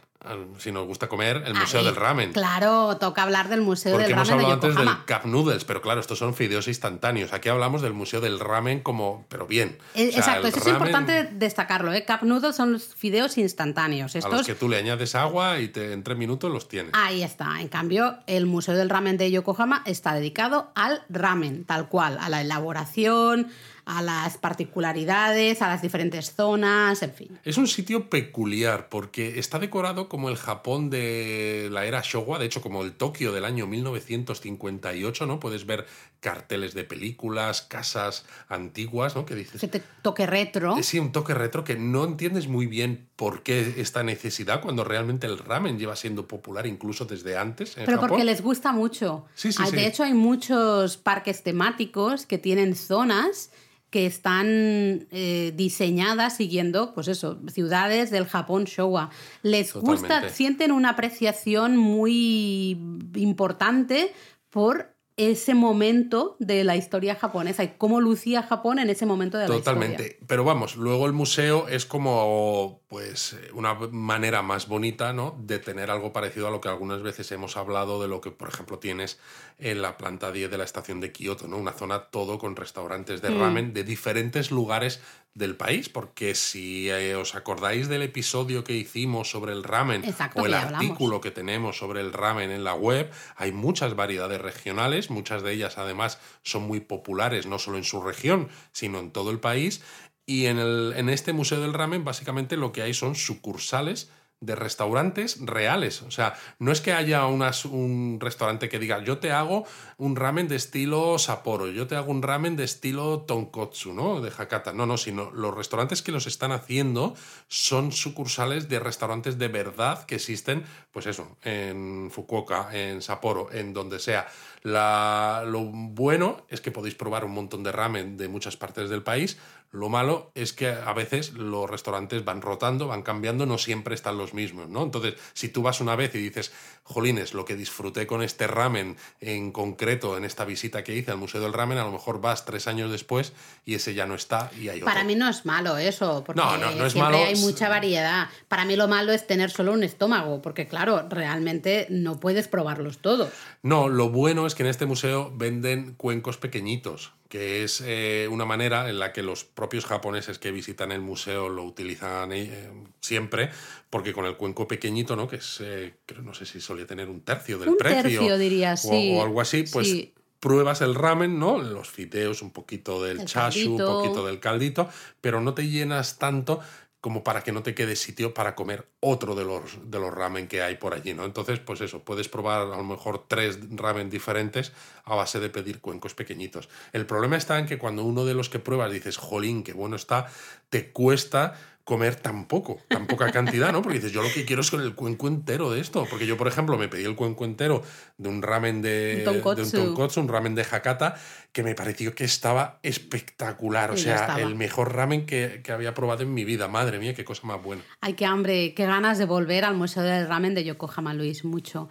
si nos gusta comer, el Museo Ahí, del Ramen. Claro, toca hablar del Museo Porque del hemos Ramen de hablado antes Yokohama. del Cup Noodles, pero claro, estos son fideos instantáneos. Aquí hablamos del Museo del Ramen como, pero bien. Eh, O sea, Exacto, eso es importante destacarlo. ¿eh? Cup noodles son los fideos instantáneos. A los que tú le añades agua y te, en tres minutos los tienes. Ahí está. En cambio, el Museo del Ramen de Yokohama está dedicado al ramen, tal cual, a la elaboración, a las particularidades, a las diferentes zonas, en fin. Es un sitio peculiar porque está decorado como el Japón de la era Showa, de hecho como el Tokio del año 1958, ¿no? Puedes ver carteles de películas, casas antiguas, ¿no? Que dices, Ese te- toque retro. Eh, Sí, un toque retro que no entiendes muy bien por qué esta necesidad cuando realmente el ramen lleva siendo popular incluso desde antes en Pero Japón. porque les gusta mucho. Sí, sí, sí. De hecho, hay muchos parques temáticos que tienen zonas que están eh, diseñadas siguiendo, pues eso, ciudades del Japón Showa. Les gusta, sienten una apreciación muy importante por ese momento de la historia japonesa y cómo lucía Japón en ese momento de la historia. Totalmente. Pero vamos, luego el museo es como pues una manera más bonita, ¿no? De tener algo parecido a lo que algunas veces hemos hablado de lo que, por ejemplo, tienes en la planta 10 de la estación de Kioto, ¿no? Una zona todo con restaurantes de Mm. ramen de diferentes lugares del país, porque si eh, os acordáis del episodio que hicimos sobre el ramen Exacto, o el que artículo que tenemos sobre el ramen en la web, hay muchas variedades regionales, muchas de ellas además son muy populares, no solo en su región, sino en todo el país. Y en, el, en este Museo del Ramen básicamente lo que hay son sucursales de restaurantes reales. O sea, no es que haya un restaurante que diga, yo te hago un ramen de estilo Sapporo, yo te hago un ramen de estilo Tonkotsu, ¿no? De Hakata. No, no, sino los restaurantes que los están haciendo son sucursales de restaurantes de verdad que existen, pues eso, en Fukuoka, en Sapporo, en donde sea. La- lo bueno es que podéis probar un montón de ramen de muchas partes del país. Lo malo es que a veces los restaurantes van rotando, van cambiando, no siempre están los mismos, ¿no? Entonces, si tú vas una vez y dices, jolines, lo que disfruté con este ramen en concreto en esta visita que hice al Museo del Ramen, a lo mejor vas tres años después y ese ya no está y hay otro. Para mí no es malo eso, porque No, no, no es siempre malo. hay mucha variedad. Para mí lo malo es tener solo un estómago, porque claro, realmente no puedes probarlos todos. No, lo bueno es que en este museo venden cuencos pequeñitos, que es eh, una manera en la que los propios japoneses que visitan el museo lo utilizan eh, siempre, porque con el cuenco pequeñito, ¿no? que es, eh, creo, no sé si solía tener un tercio del Un precio. tercio, diría, o, sí. o algo así, pues Sí. pruebas el ramen, ¿no? Los fideos, un poquito del El chashu, un poquito del caldito, pero no te llenas tanto como para que no te quede sitio para comer otro de los, de los ramen que hay por allí, ¿no? Entonces, pues eso, puedes probar a lo mejor tres ramen diferentes a base de pedir cuencos pequeñitos. El problema está en que cuando uno de los que pruebas dices, jolín, qué bueno está, te cuesta comer tan poco, tan poca cantidad, ¿no? Porque dices, yo lo que quiero es con el cuenco entero de esto. Porque yo, por ejemplo, me pedí el cuenco entero de un ramen de, Un tonkotsu. de un tonkotsu, un ramen de Hakata, que me pareció que estaba espectacular. O sea, el mejor ramen que, que había probado en mi vida. Madre mía, qué cosa más buena. Ay, qué hambre, qué ganas de volver al Museo del Ramen de Yokohama, Luis, mucho.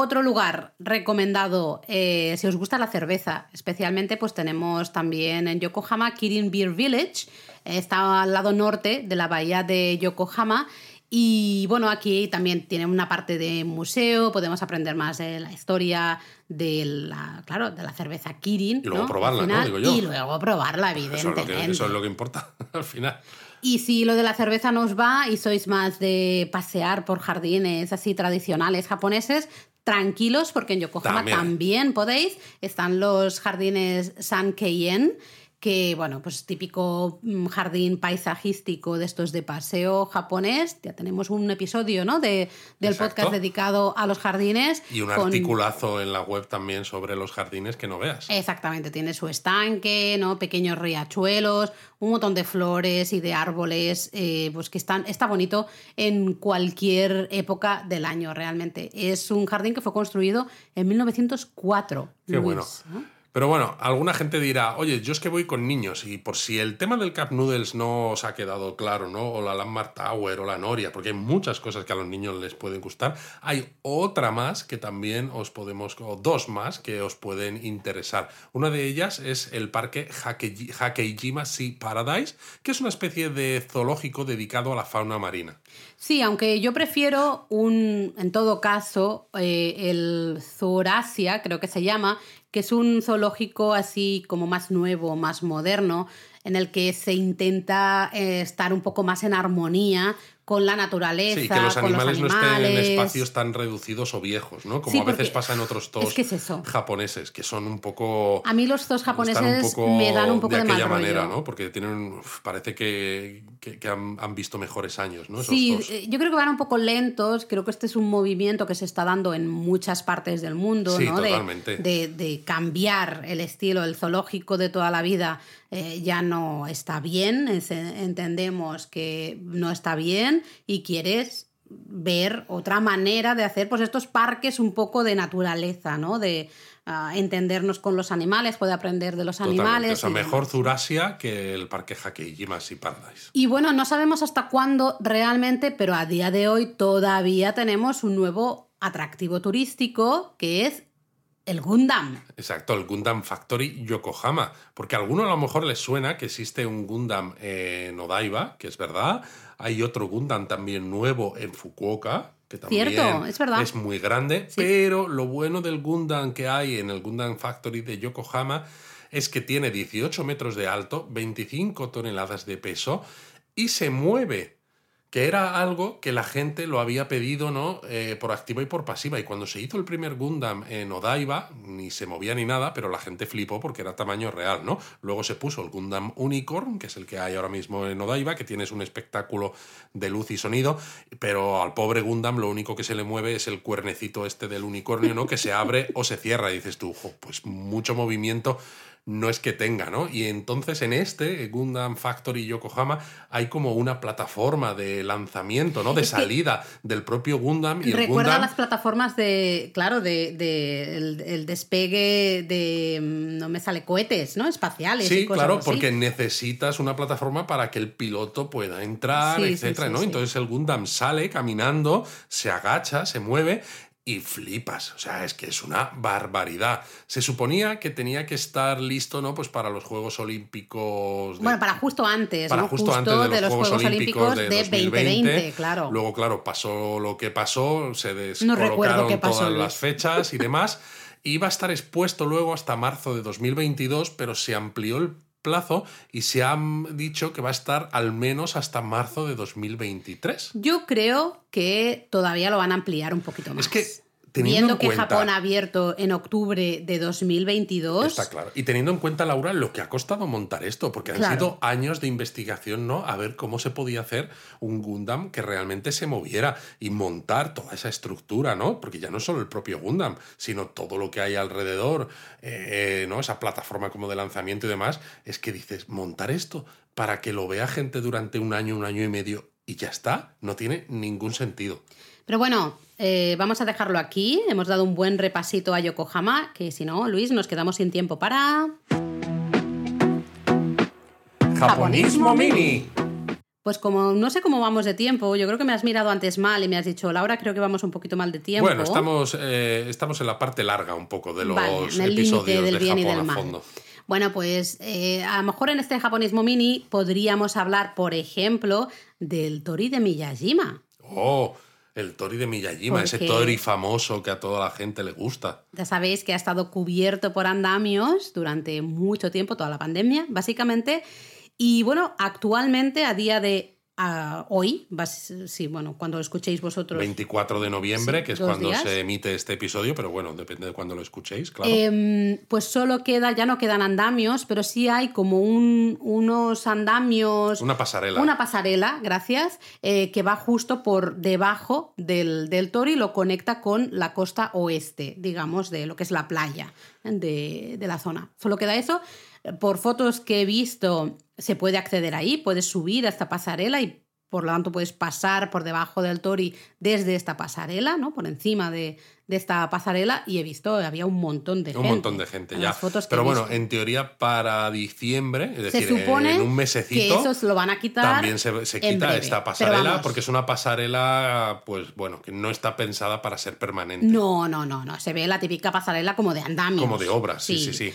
Otro lugar recomendado, eh, si os gusta la cerveza, especialmente, pues tenemos también en Yokohama Kirin Beer Village, eh, está al lado norte de la bahía de Yokohama. Y bueno, aquí también tiene una parte de museo, podemos aprender más de la historia de la, claro, de la cerveza Kirin. Y luego ¿no? probarla, Al ¿no? final, Digo yo. Y luego probarla, Eso es, lo evidentemente. que, eso es lo que importa al final. Y si lo de la cerveza no os va y sois más de pasear por jardines así tradicionales japoneses, tranquilos porque en Yokohama También. también, podéis. Están los jardines Sankeien, que bueno, pues típico mm, jardín paisajístico de estos de paseo japonés. Ya tenemos un episodio, ¿no? De, del Exacto. podcast dedicado a los jardines. Y un con- articulazo en la web también sobre los jardines que no veas. Exactamente, tiene su estanque, ¿no? Pequeños riachuelos, un montón de flores y de árboles, eh, pues que están, está bonito en cualquier época del año, realmente. Es un jardín que fue construido en 1904. Qué Luis, bueno. ¿no? Pero bueno, alguna gente dirá, oye, yo es que voy con niños y por si el tema del Cup Noodles no os ha quedado claro, ¿no? O la Landmark Tower o la Noria, porque hay muchas cosas que a los niños les pueden gustar, hay otra más que también os podemos, o dos más que os pueden interesar. Una de ellas es el parque Hake- Hakeijima Sea Paradise, que es una especie de zoológico dedicado a la fauna marina. Sí, aunque yo prefiero un, en todo caso, eh, el Zoorasia, creo que se llama, que es un zoológico así como más nuevo, más moderno, en el que se intenta eh, estar un poco más en armonía con la naturaleza, Sí, que los con animales, los no estén en animales. espacios tan reducidos o viejos, ¿no? Como Sí, a veces pasa en otros tos es que es japoneses, que son un poco... A mí los zoos japoneses me dan un poco de, de aquella mal manera, rollo. ¿no? Porque tienen, uf, parece que, que- que han, han visto mejores años, ¿no? Esos Sí, zoos. eh, yo creo que van un poco lentos. Creo que este es un movimiento que se está dando en muchas partes del mundo, Sí, ¿no? De- totalmente. De, de cambiar el estilo, el zoológico de toda la vida eh, ya no está bien. Es- entendemos que no está bien y quieres ver otra manera de hacer pues estos parques un poco de naturaleza, ¿no? De ah, entendernos con los animales, puede aprender de los Totalmente. animales. O sea, y mejor demás. Zurasia que el parque Hakeijima Sea Paradise. Y bueno, no sabemos hasta cuándo realmente, pero a día de hoy todavía tenemos un nuevo atractivo turístico que es el Gundam. Exacto, el Gundam Factory Yokohama. Porque a alguno a lo mejor les suena que existe un Gundam en Odaiba, que es verdad. Hay otro Gundam también nuevo en Fukuoka, que también Cierto, es verdad. muy grande. Sí. Pero lo bueno del Gundam que hay en el Gundam Factory de Yokohama es que tiene 18 metros de alto, 25 toneladas de peso y se mueve que era algo que la gente lo había pedido ¿no? Eh, por activa y por pasiva. Y cuando se hizo el primer Gundam en Odaiba, ni se movía ni nada, pero la gente flipó porque era tamaño real. ¿no? Luego se puso el Gundam Unicorn, que es el que hay ahora mismo en Odaiba, que tienes un espectáculo de luz y sonido, pero al pobre Gundam lo único que se le mueve es el cuernecito este del unicornio, ¿no? que se abre o se cierra. Dices tú, "Jo, pues mucho movimiento no es que tenga, ¿no? Y entonces en este Gundam Factory Yokohama hay como una plataforma de lanzamiento, ¿no? De Es salida del propio Gundam y Recuerda Gundam las plataformas de, claro, de, de el, el despegue de, mm, no me sale, cohetes, ¿no? Espaciales. y Sí, cosas claro, así. porque necesitas una plataforma para que el piloto pueda entrar, Sí, etcétera, sí, ¿no? Entonces el Gundam sale caminando, se agacha, se mueve y flipas. O sea, es que es una barbaridad. Se suponía que tenía que estar listo, ¿no? Pues para los Juegos Olímpicos. de- Bueno, para justo antes, para ¿no? justo, antes de los, Juegos, Olímpicos, de, 2020, claro. Luego, claro, pasó lo que pasó, se No descolocaron qué pasó, todas Luis. las fechas y demás. Iba a estar expuesto luego hasta marzo de 2022, pero se amplió el plazo y se ha dicho que va a estar al menos hasta marzo de 2023. Yo creo que todavía lo van a ampliar un poquito más. Es que Viendo que Japón ha abierto en octubre de 2022. Está claro. Y teniendo en cuenta, Laura, lo que ha costado montar esto, porque han sido años de investigación, ¿no? A ver cómo se podía hacer un Gundam que realmente se moviera y montar toda esa estructura, ¿no? Porque ya no solo el propio Gundam, sino todo lo que hay alrededor, eh, ¿no? Esa plataforma como de lanzamiento y demás, es que dices, montar esto para que lo vea gente durante un año, un año y medio y ya está, no tiene ningún sentido. Pero bueno, eh, vamos a dejarlo aquí. Hemos dado un buen repasito a Yokohama, que si no, Luis, nos quedamos sin tiempo para... Japonismo Mini. Pues como no sé cómo vamos de tiempo, yo creo que me has mirado antes mal y me has dicho, Laura, creo que vamos un poquito mal de tiempo. Bueno, estamos, eh, estamos en la parte larga un poco de los episodios del bien y del mal. Bueno, pues eh, a lo mejor en este japonismo mini podríamos hablar, por ejemplo, del Tori de Miyajima. Oh, el Tori de Miyajima, ese Tori famoso que a toda la gente le gusta. Ya sabéis que ha estado cubierto por andamios durante mucho tiempo, toda la pandemia, básicamente. Y bueno, actualmente, a día de hoy, sí, bueno, cuando lo escuchéis vosotros. 24 de noviembre, que es cuando se emite este episodio, pero bueno, depende de cuando lo escuchéis, claro. Em, pues solo queda, ya no quedan andamios, pero sí hay como un, unos andamios. Una pasarela. Una pasarela, gracias, eh, que va justo por debajo del, del Tori y lo conecta con la costa oeste, digamos, de lo que es la playa de, de la zona. Solo queda eso. Por fotos que he visto, se puede acceder ahí, puedes subir a esta pasarela y por lo tanto puedes pasar por debajo del Tori desde esta pasarela, ¿no? Por encima de, esta pasarela y he visto, había un montón de gente. Un montón de gente, ya. Pero bueno, en teoría para diciembre, es decir, supone en un mesecito... Que lo van a quitar También se, quita esta pasarela porque es una pasarela, pues bueno, que no está pensada para ser permanente. No, no, no, no. Se ve la típica pasarela como de andamio. Como de obra, sí, sí, sí.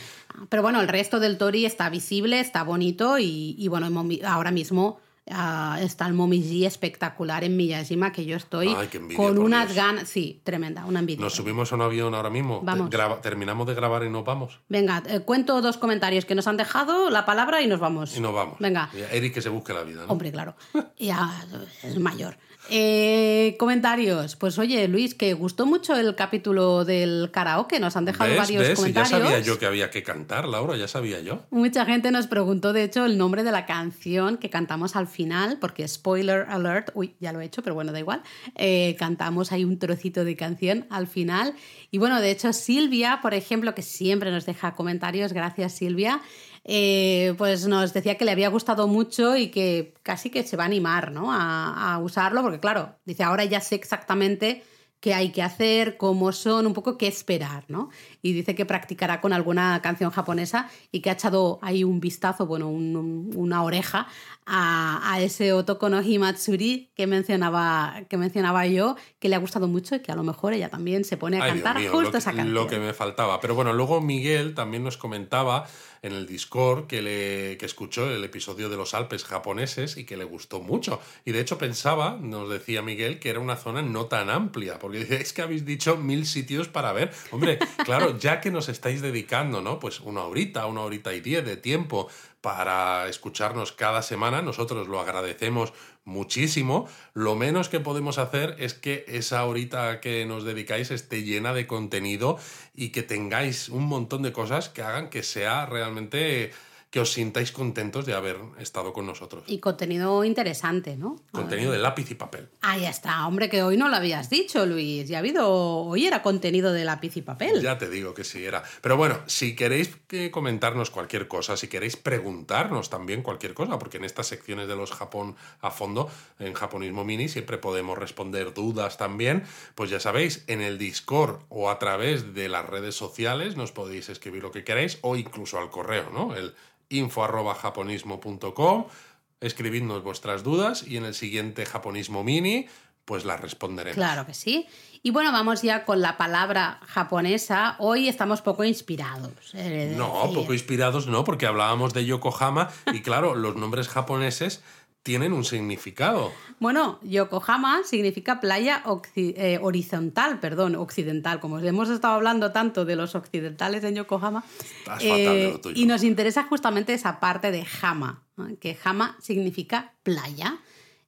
Pero bueno, el resto del Tori está visible, está bonito y, y bueno, ahora mismo Ah, está el Momiji espectacular en Miyajima que yo estoy con unas ganas. Sí, tremenda, una envidia. ¿Nos subimos a un avión ahora mismo? Vamos. terminamos de grabar y nos vamos. Venga, eh, cuento dos comentarios que nos han dejado la palabra y nos vamos. Y nos vamos. Venga. Eric que se busque la vida. Hombre, claro. ya es mayor. Eh, comentarios. Pues oye, Luis, que gustó mucho el capítulo del karaoke. Nos han dejado varios comentarios. Ya sabía yo que había que cantar, Laura, ya sabía yo. Mucha gente nos preguntó, de hecho, el nombre de la canción que cantamos al final, porque spoiler alert, uy, ya lo he hecho, pero bueno, da igual. Eh, cantamos ahí un trocito de canción al final. Y bueno, de hecho, Silvia, por ejemplo, que siempre nos deja comentarios, gracias Silvia. Eh, pues nos decía que le había gustado mucho y que casi que se va a animar ¿no? a, a usarlo, porque claro, dice, ahora ya sé exactamente qué hay que hacer, cómo son, un poco qué esperar, ¿no? Y dice que practicará con alguna canción japonesa y que ha echado ahí un vistazo, bueno, una oreja a, ese Otoko no Himatsuri que mencionaba, que mencionaba yo, que le ha gustado mucho y que a lo mejor ella también se pone a cantar justo esa canción. Lo que me faltaba. Pero bueno, luego Miguel también nos comentaba en el Discord que, le, que escuchó el episodio de los Alpes japoneses y que le gustó mucho. Y de hecho pensaba, nos decía Miguel, que era una zona no tan amplia, porque dice, es que habéis dicho mil sitios para ver. Hombre, claro, ya que nos estáis dedicando, ¿no? Pues una horita, una horita y diez de tiempo para escucharnos cada semana. Nosotros lo agradecemos muchísimo. Lo menos que podemos hacer es que esa horita que nos dedicáis esté llena de contenido y que tengáis un montón de cosas que hagan que sea realmente que os sintáis contentos de haber estado con nosotros. Y contenido interesante, ¿no? Contenido de lápiz y papel. Ahí está, hombre, que hoy no lo habías dicho, Luis. Ya ha habido. Hoy era contenido de lápiz y papel. Ya te digo que sí era. Pero bueno, si queréis comentarnos cualquier cosa, si queréis preguntarnos también cualquier cosa, porque en estas secciones de los Japón a fondo, en Japonismo Mini, siempre podemos responder dudas también, pues ya sabéis, en el Discord o a través de las redes sociales nos podéis escribir lo que queráis o incluso al correo, ¿no? El info.japonismo.com, escribidnos vuestras dudas y en el siguiente Japonismo Mini pues las responderemos. Claro que sí. Y bueno, vamos ya con la palabra japonesa. Hoy estamos poco inspirados. No, poco inspirados no, porque hablábamos de Yokohama y claro, los nombres japoneses tienen un significado. Bueno, Yokohama significa playa eh, horizontal, perdón, occidental. Como hemos estado hablando tanto de los occidentales en Yokohama. eh, Estás fatal de lo tuyo. y nos interesa justamente esa parte de Hama, ¿no? que Hama significa playa.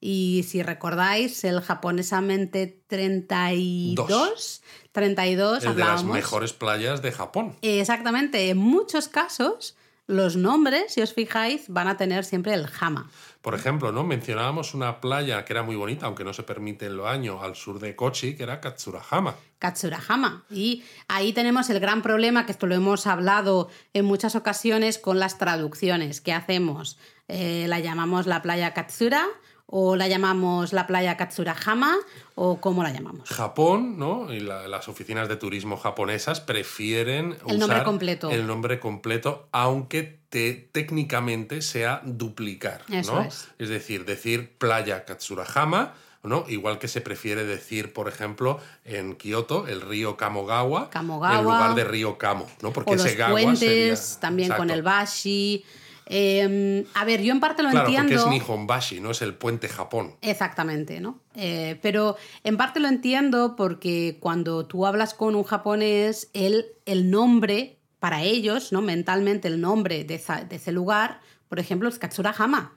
Y si recordáis, el japonesamente 32, Dos. 32 Es de las mejores playas de Japón. Exactamente, en muchos casos los nombres, si os fijáis, van a tener siempre el Hama. Por ejemplo, ¿no? Mencionábamos una playa que era muy bonita, aunque no se permite en lo año, al sur de Kochi, que era Katsurahama. Katsurahama. Y ahí tenemos el gran problema, que esto lo hemos hablado en muchas ocasiones con las traducciones. ¿Qué hacemos? Eh, ¿La llamamos la playa Katsura? ¿O la llamamos la playa Katsurahama? ¿O cómo la llamamos? Japón, ¿no? Y la- las oficinas de turismo japonesas prefieren El nombre usar completo. el nombre completo, aunque te- técnicamente sea duplicar, Eso ¿no? es. decir, decir playa Katsurahama, ¿no? Igual que se prefiere decir, por ejemplo, en Kioto, el río Kamogawa, Kamogawa. en lugar de río Kamo, ¿no? Porque O los ese gawa puentes, sería- también con el bashi. Eh, a ver, yo en parte lo Claro, entiendo. porque es Nihonbashi, no es el puente Japón. Exactamente, ¿no? Eh, pero en parte lo entiendo porque cuando tú hablas con un japonés, él, el nombre para ellos, ¿no? Mentalmente el nombre de, esa- de ese lugar, por ejemplo, es Katsurahama.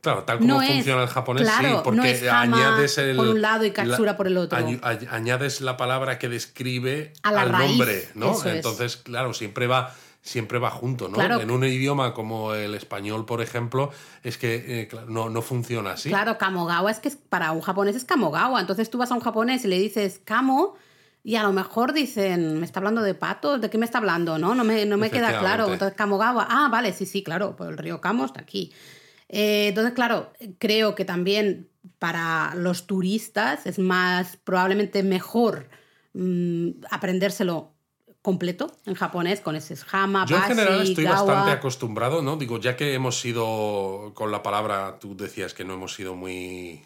Claro, tal como No es- funciona el japonés, claro, sí, porque no es hama añades el, por un lado y katsura la- por el otro. añ- añ- añades la palabra que describe al raíz, nombre, ¿no? eso es. Entonces, claro, siempre va siempre va junto, ¿no? Claro. En un idioma como el español, por ejemplo, es que eh, no, no funciona así. Claro, Kamogawa es que para un japonés es Kamogawa. Entonces tú vas a un japonés y le dices Kamo y a lo mejor dicen, ¿me está hablando de patos? ¿De qué me está hablando? No, no me, no me queda claro. Entonces Kamogawa, ah, vale, sí, sí, claro, pues el río Kamo está aquí. Eh, entonces, claro, creo que también para los turistas es más, probablemente mejor mm, aprendérselo completo en japonés con ese hama, Yo en general estoy gawa. bastante acostumbrado, ¿no? Digo, ya que hemos sido con la palabra, tú decías que no hemos sido muy...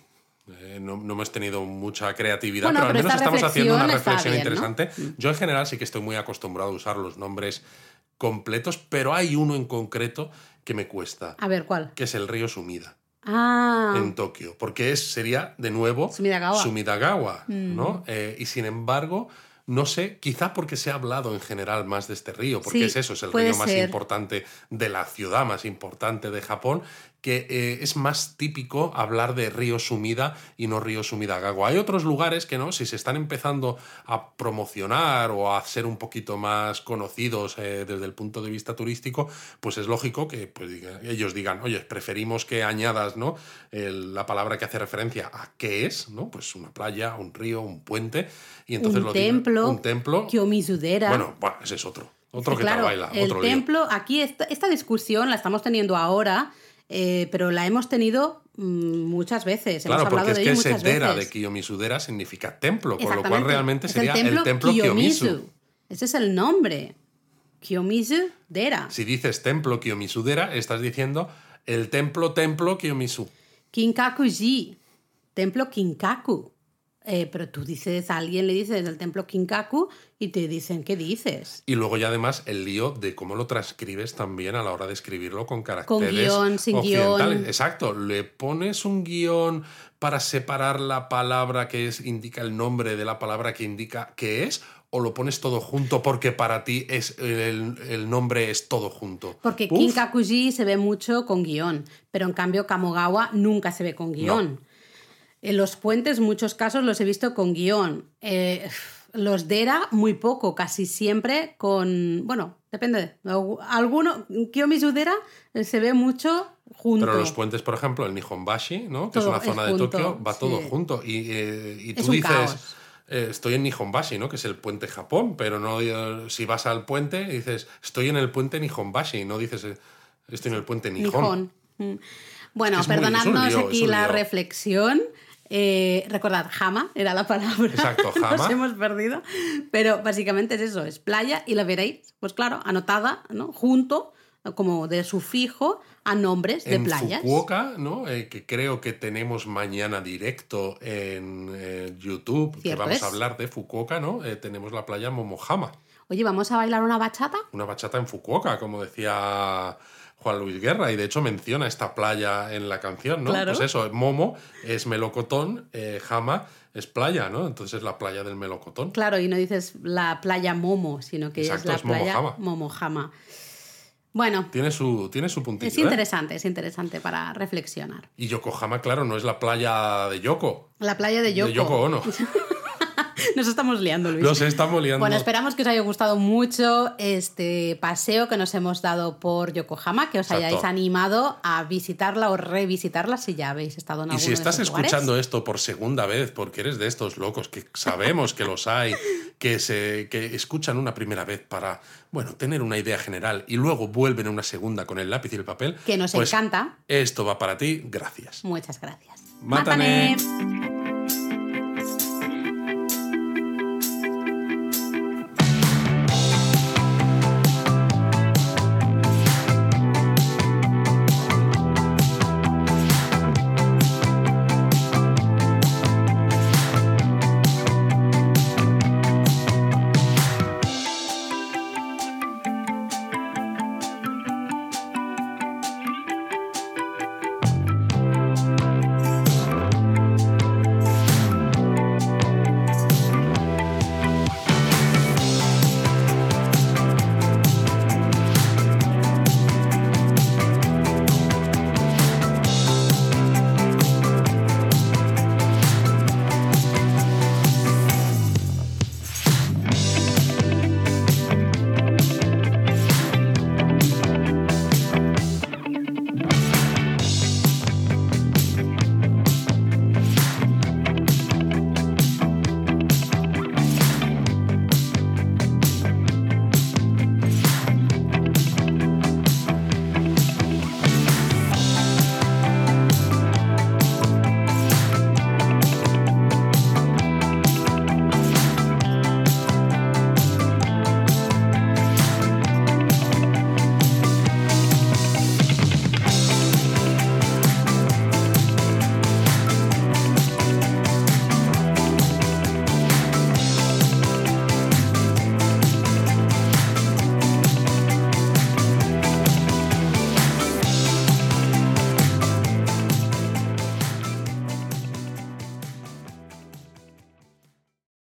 eh, no, no hemos tenido mucha creatividad, Bueno, pero al menos esta estamos haciendo una reflexión ¿no? Mm. interesante. Yo en general sí que estoy muy acostumbrado a usar los nombres completos, pero hay uno en concreto que me cuesta, A ver, ¿cuál? que es el río Sumida Ah, en Tokio, porque es, sería de nuevo Sumidagawa. Mm. Sumidagawa, ¿no? Eh, y sin embargo, no sé, quizá porque se ha hablado en general más de este río, porque Sí, es eso, es el río más ser. importante de la ciudad más importante de Japón, que eh, es más típico hablar de río Sumida y no río Sumidagawa. Hay otros lugares que no, si se están empezando a promocionar o a ser un poquito más conocidos eh, desde el punto de vista turístico, pues es lógico que pues, ellos digan, oye, preferimos que añadas ¿no? El- la palabra que hace referencia a qué es, ¿no? Pues una playa, un río, un puente, y entonces un lo digan. templo, un templo. Bueno, bueno, ese es otro. Otro que claro, te baila, el otro lío. templo, aquí esta, esta discusión la estamos teniendo ahora, eh, pero la hemos tenido mm, muchas veces. Claro, hemos hablado porque es de que dera de veces. Kiyomizudera significa templo, con lo cual realmente Es sería el templo, Kiyomizu. Ese es el nombre. Kiyomizu-dera. Si dices templo Kiyomizudera, estás diciendo el templo templo Kiyomizu. Kinkaku-ji. Templo Kinkaku. Eh, pero tú dices, a alguien le dices el templo Kinkaku y te dicen, ¿qué dices? Y luego ya además el lío de cómo lo transcribes también a la hora de escribirlo con caracteres guion, sin guion. Exacto, le pones un guion para separar la palabra que es, indica el nombre de la palabra que indica qué es, o lo pones todo junto porque para ti es el, el nombre es todo junto. Porque Uf, Kinkaku-ji se ve mucho con guion, pero en cambio Kamogawa nunca se ve con guion. En los puentes, muchos casos los he visto con guion. Eh, los Dera, muy poco, casi siempre con. Bueno, depende. Alguno. Kiyomizu Dera eh, se ve mucho junto. Pero los puentes, por ejemplo, el Nihonbashi, ¿no? que Todo es una es zona de junto, Tokio, va sí. todo junto. Y, eh, y Es tú un dices, caos. eh, estoy en Nihonbashi, ¿no? que es el puente Japón, pero no si vas al puente dices, estoy en el puente Nihonbashi, no dices, estoy en el puente Nihon. Nihon. Mm. Bueno, Es muy- perdonadnos lío, aquí la reflexión. Eh, recordad, Hama era la palabra. Exacto, Nos Hama. hemos perdido. Pero básicamente es eso, es playa y la veréis, pues claro, anotada, ¿no? Junto, como de sufijo, a nombres de en playas. Fukuoka, ¿no? Eh, que creo que tenemos mañana directo en eh, YouTube, que vamos es. a hablar de Fukuoka, ¿no? Tenemos la playa Momohama. Oye, ¿vamos a bailar una bachata? Una bachata en Fukuoka, como decía Juan Luis Guerra, y de hecho menciona esta playa en la canción, ¿no? Claro. Pues eso, Momo es melocotón, eh, Jama es playa, ¿no? Entonces es la playa del melocotón. Claro, y no dices la playa Momo, sino que Exacto, es la es playa Momojama. Momojama. Bueno, Tiene su, tiene su puntito. es ¿eh? interesante, es interesante para reflexionar. Y Yokohama, claro, no es la playa de Yoko. La playa de Yoko. De Yoko Ono. Nos estamos liando, Luis. Nos estamos liando. Bueno, esperamos que os haya gustado mucho este paseo que nos hemos dado por Yokohama, que os Exacto. hayáis animado a visitarla o revisitarla si ya habéis estado en Y alguno si de estás lugares. escuchando esto por segunda vez, porque eres de estos locos que sabemos que los hay, que, se, que escuchan una primera vez para, bueno, tener una idea general y luego vuelven a una segunda con el lápiz y el papel. Que nos pues encanta. Esto va para ti, gracias. Muchas gracias. Mátane. Mátane.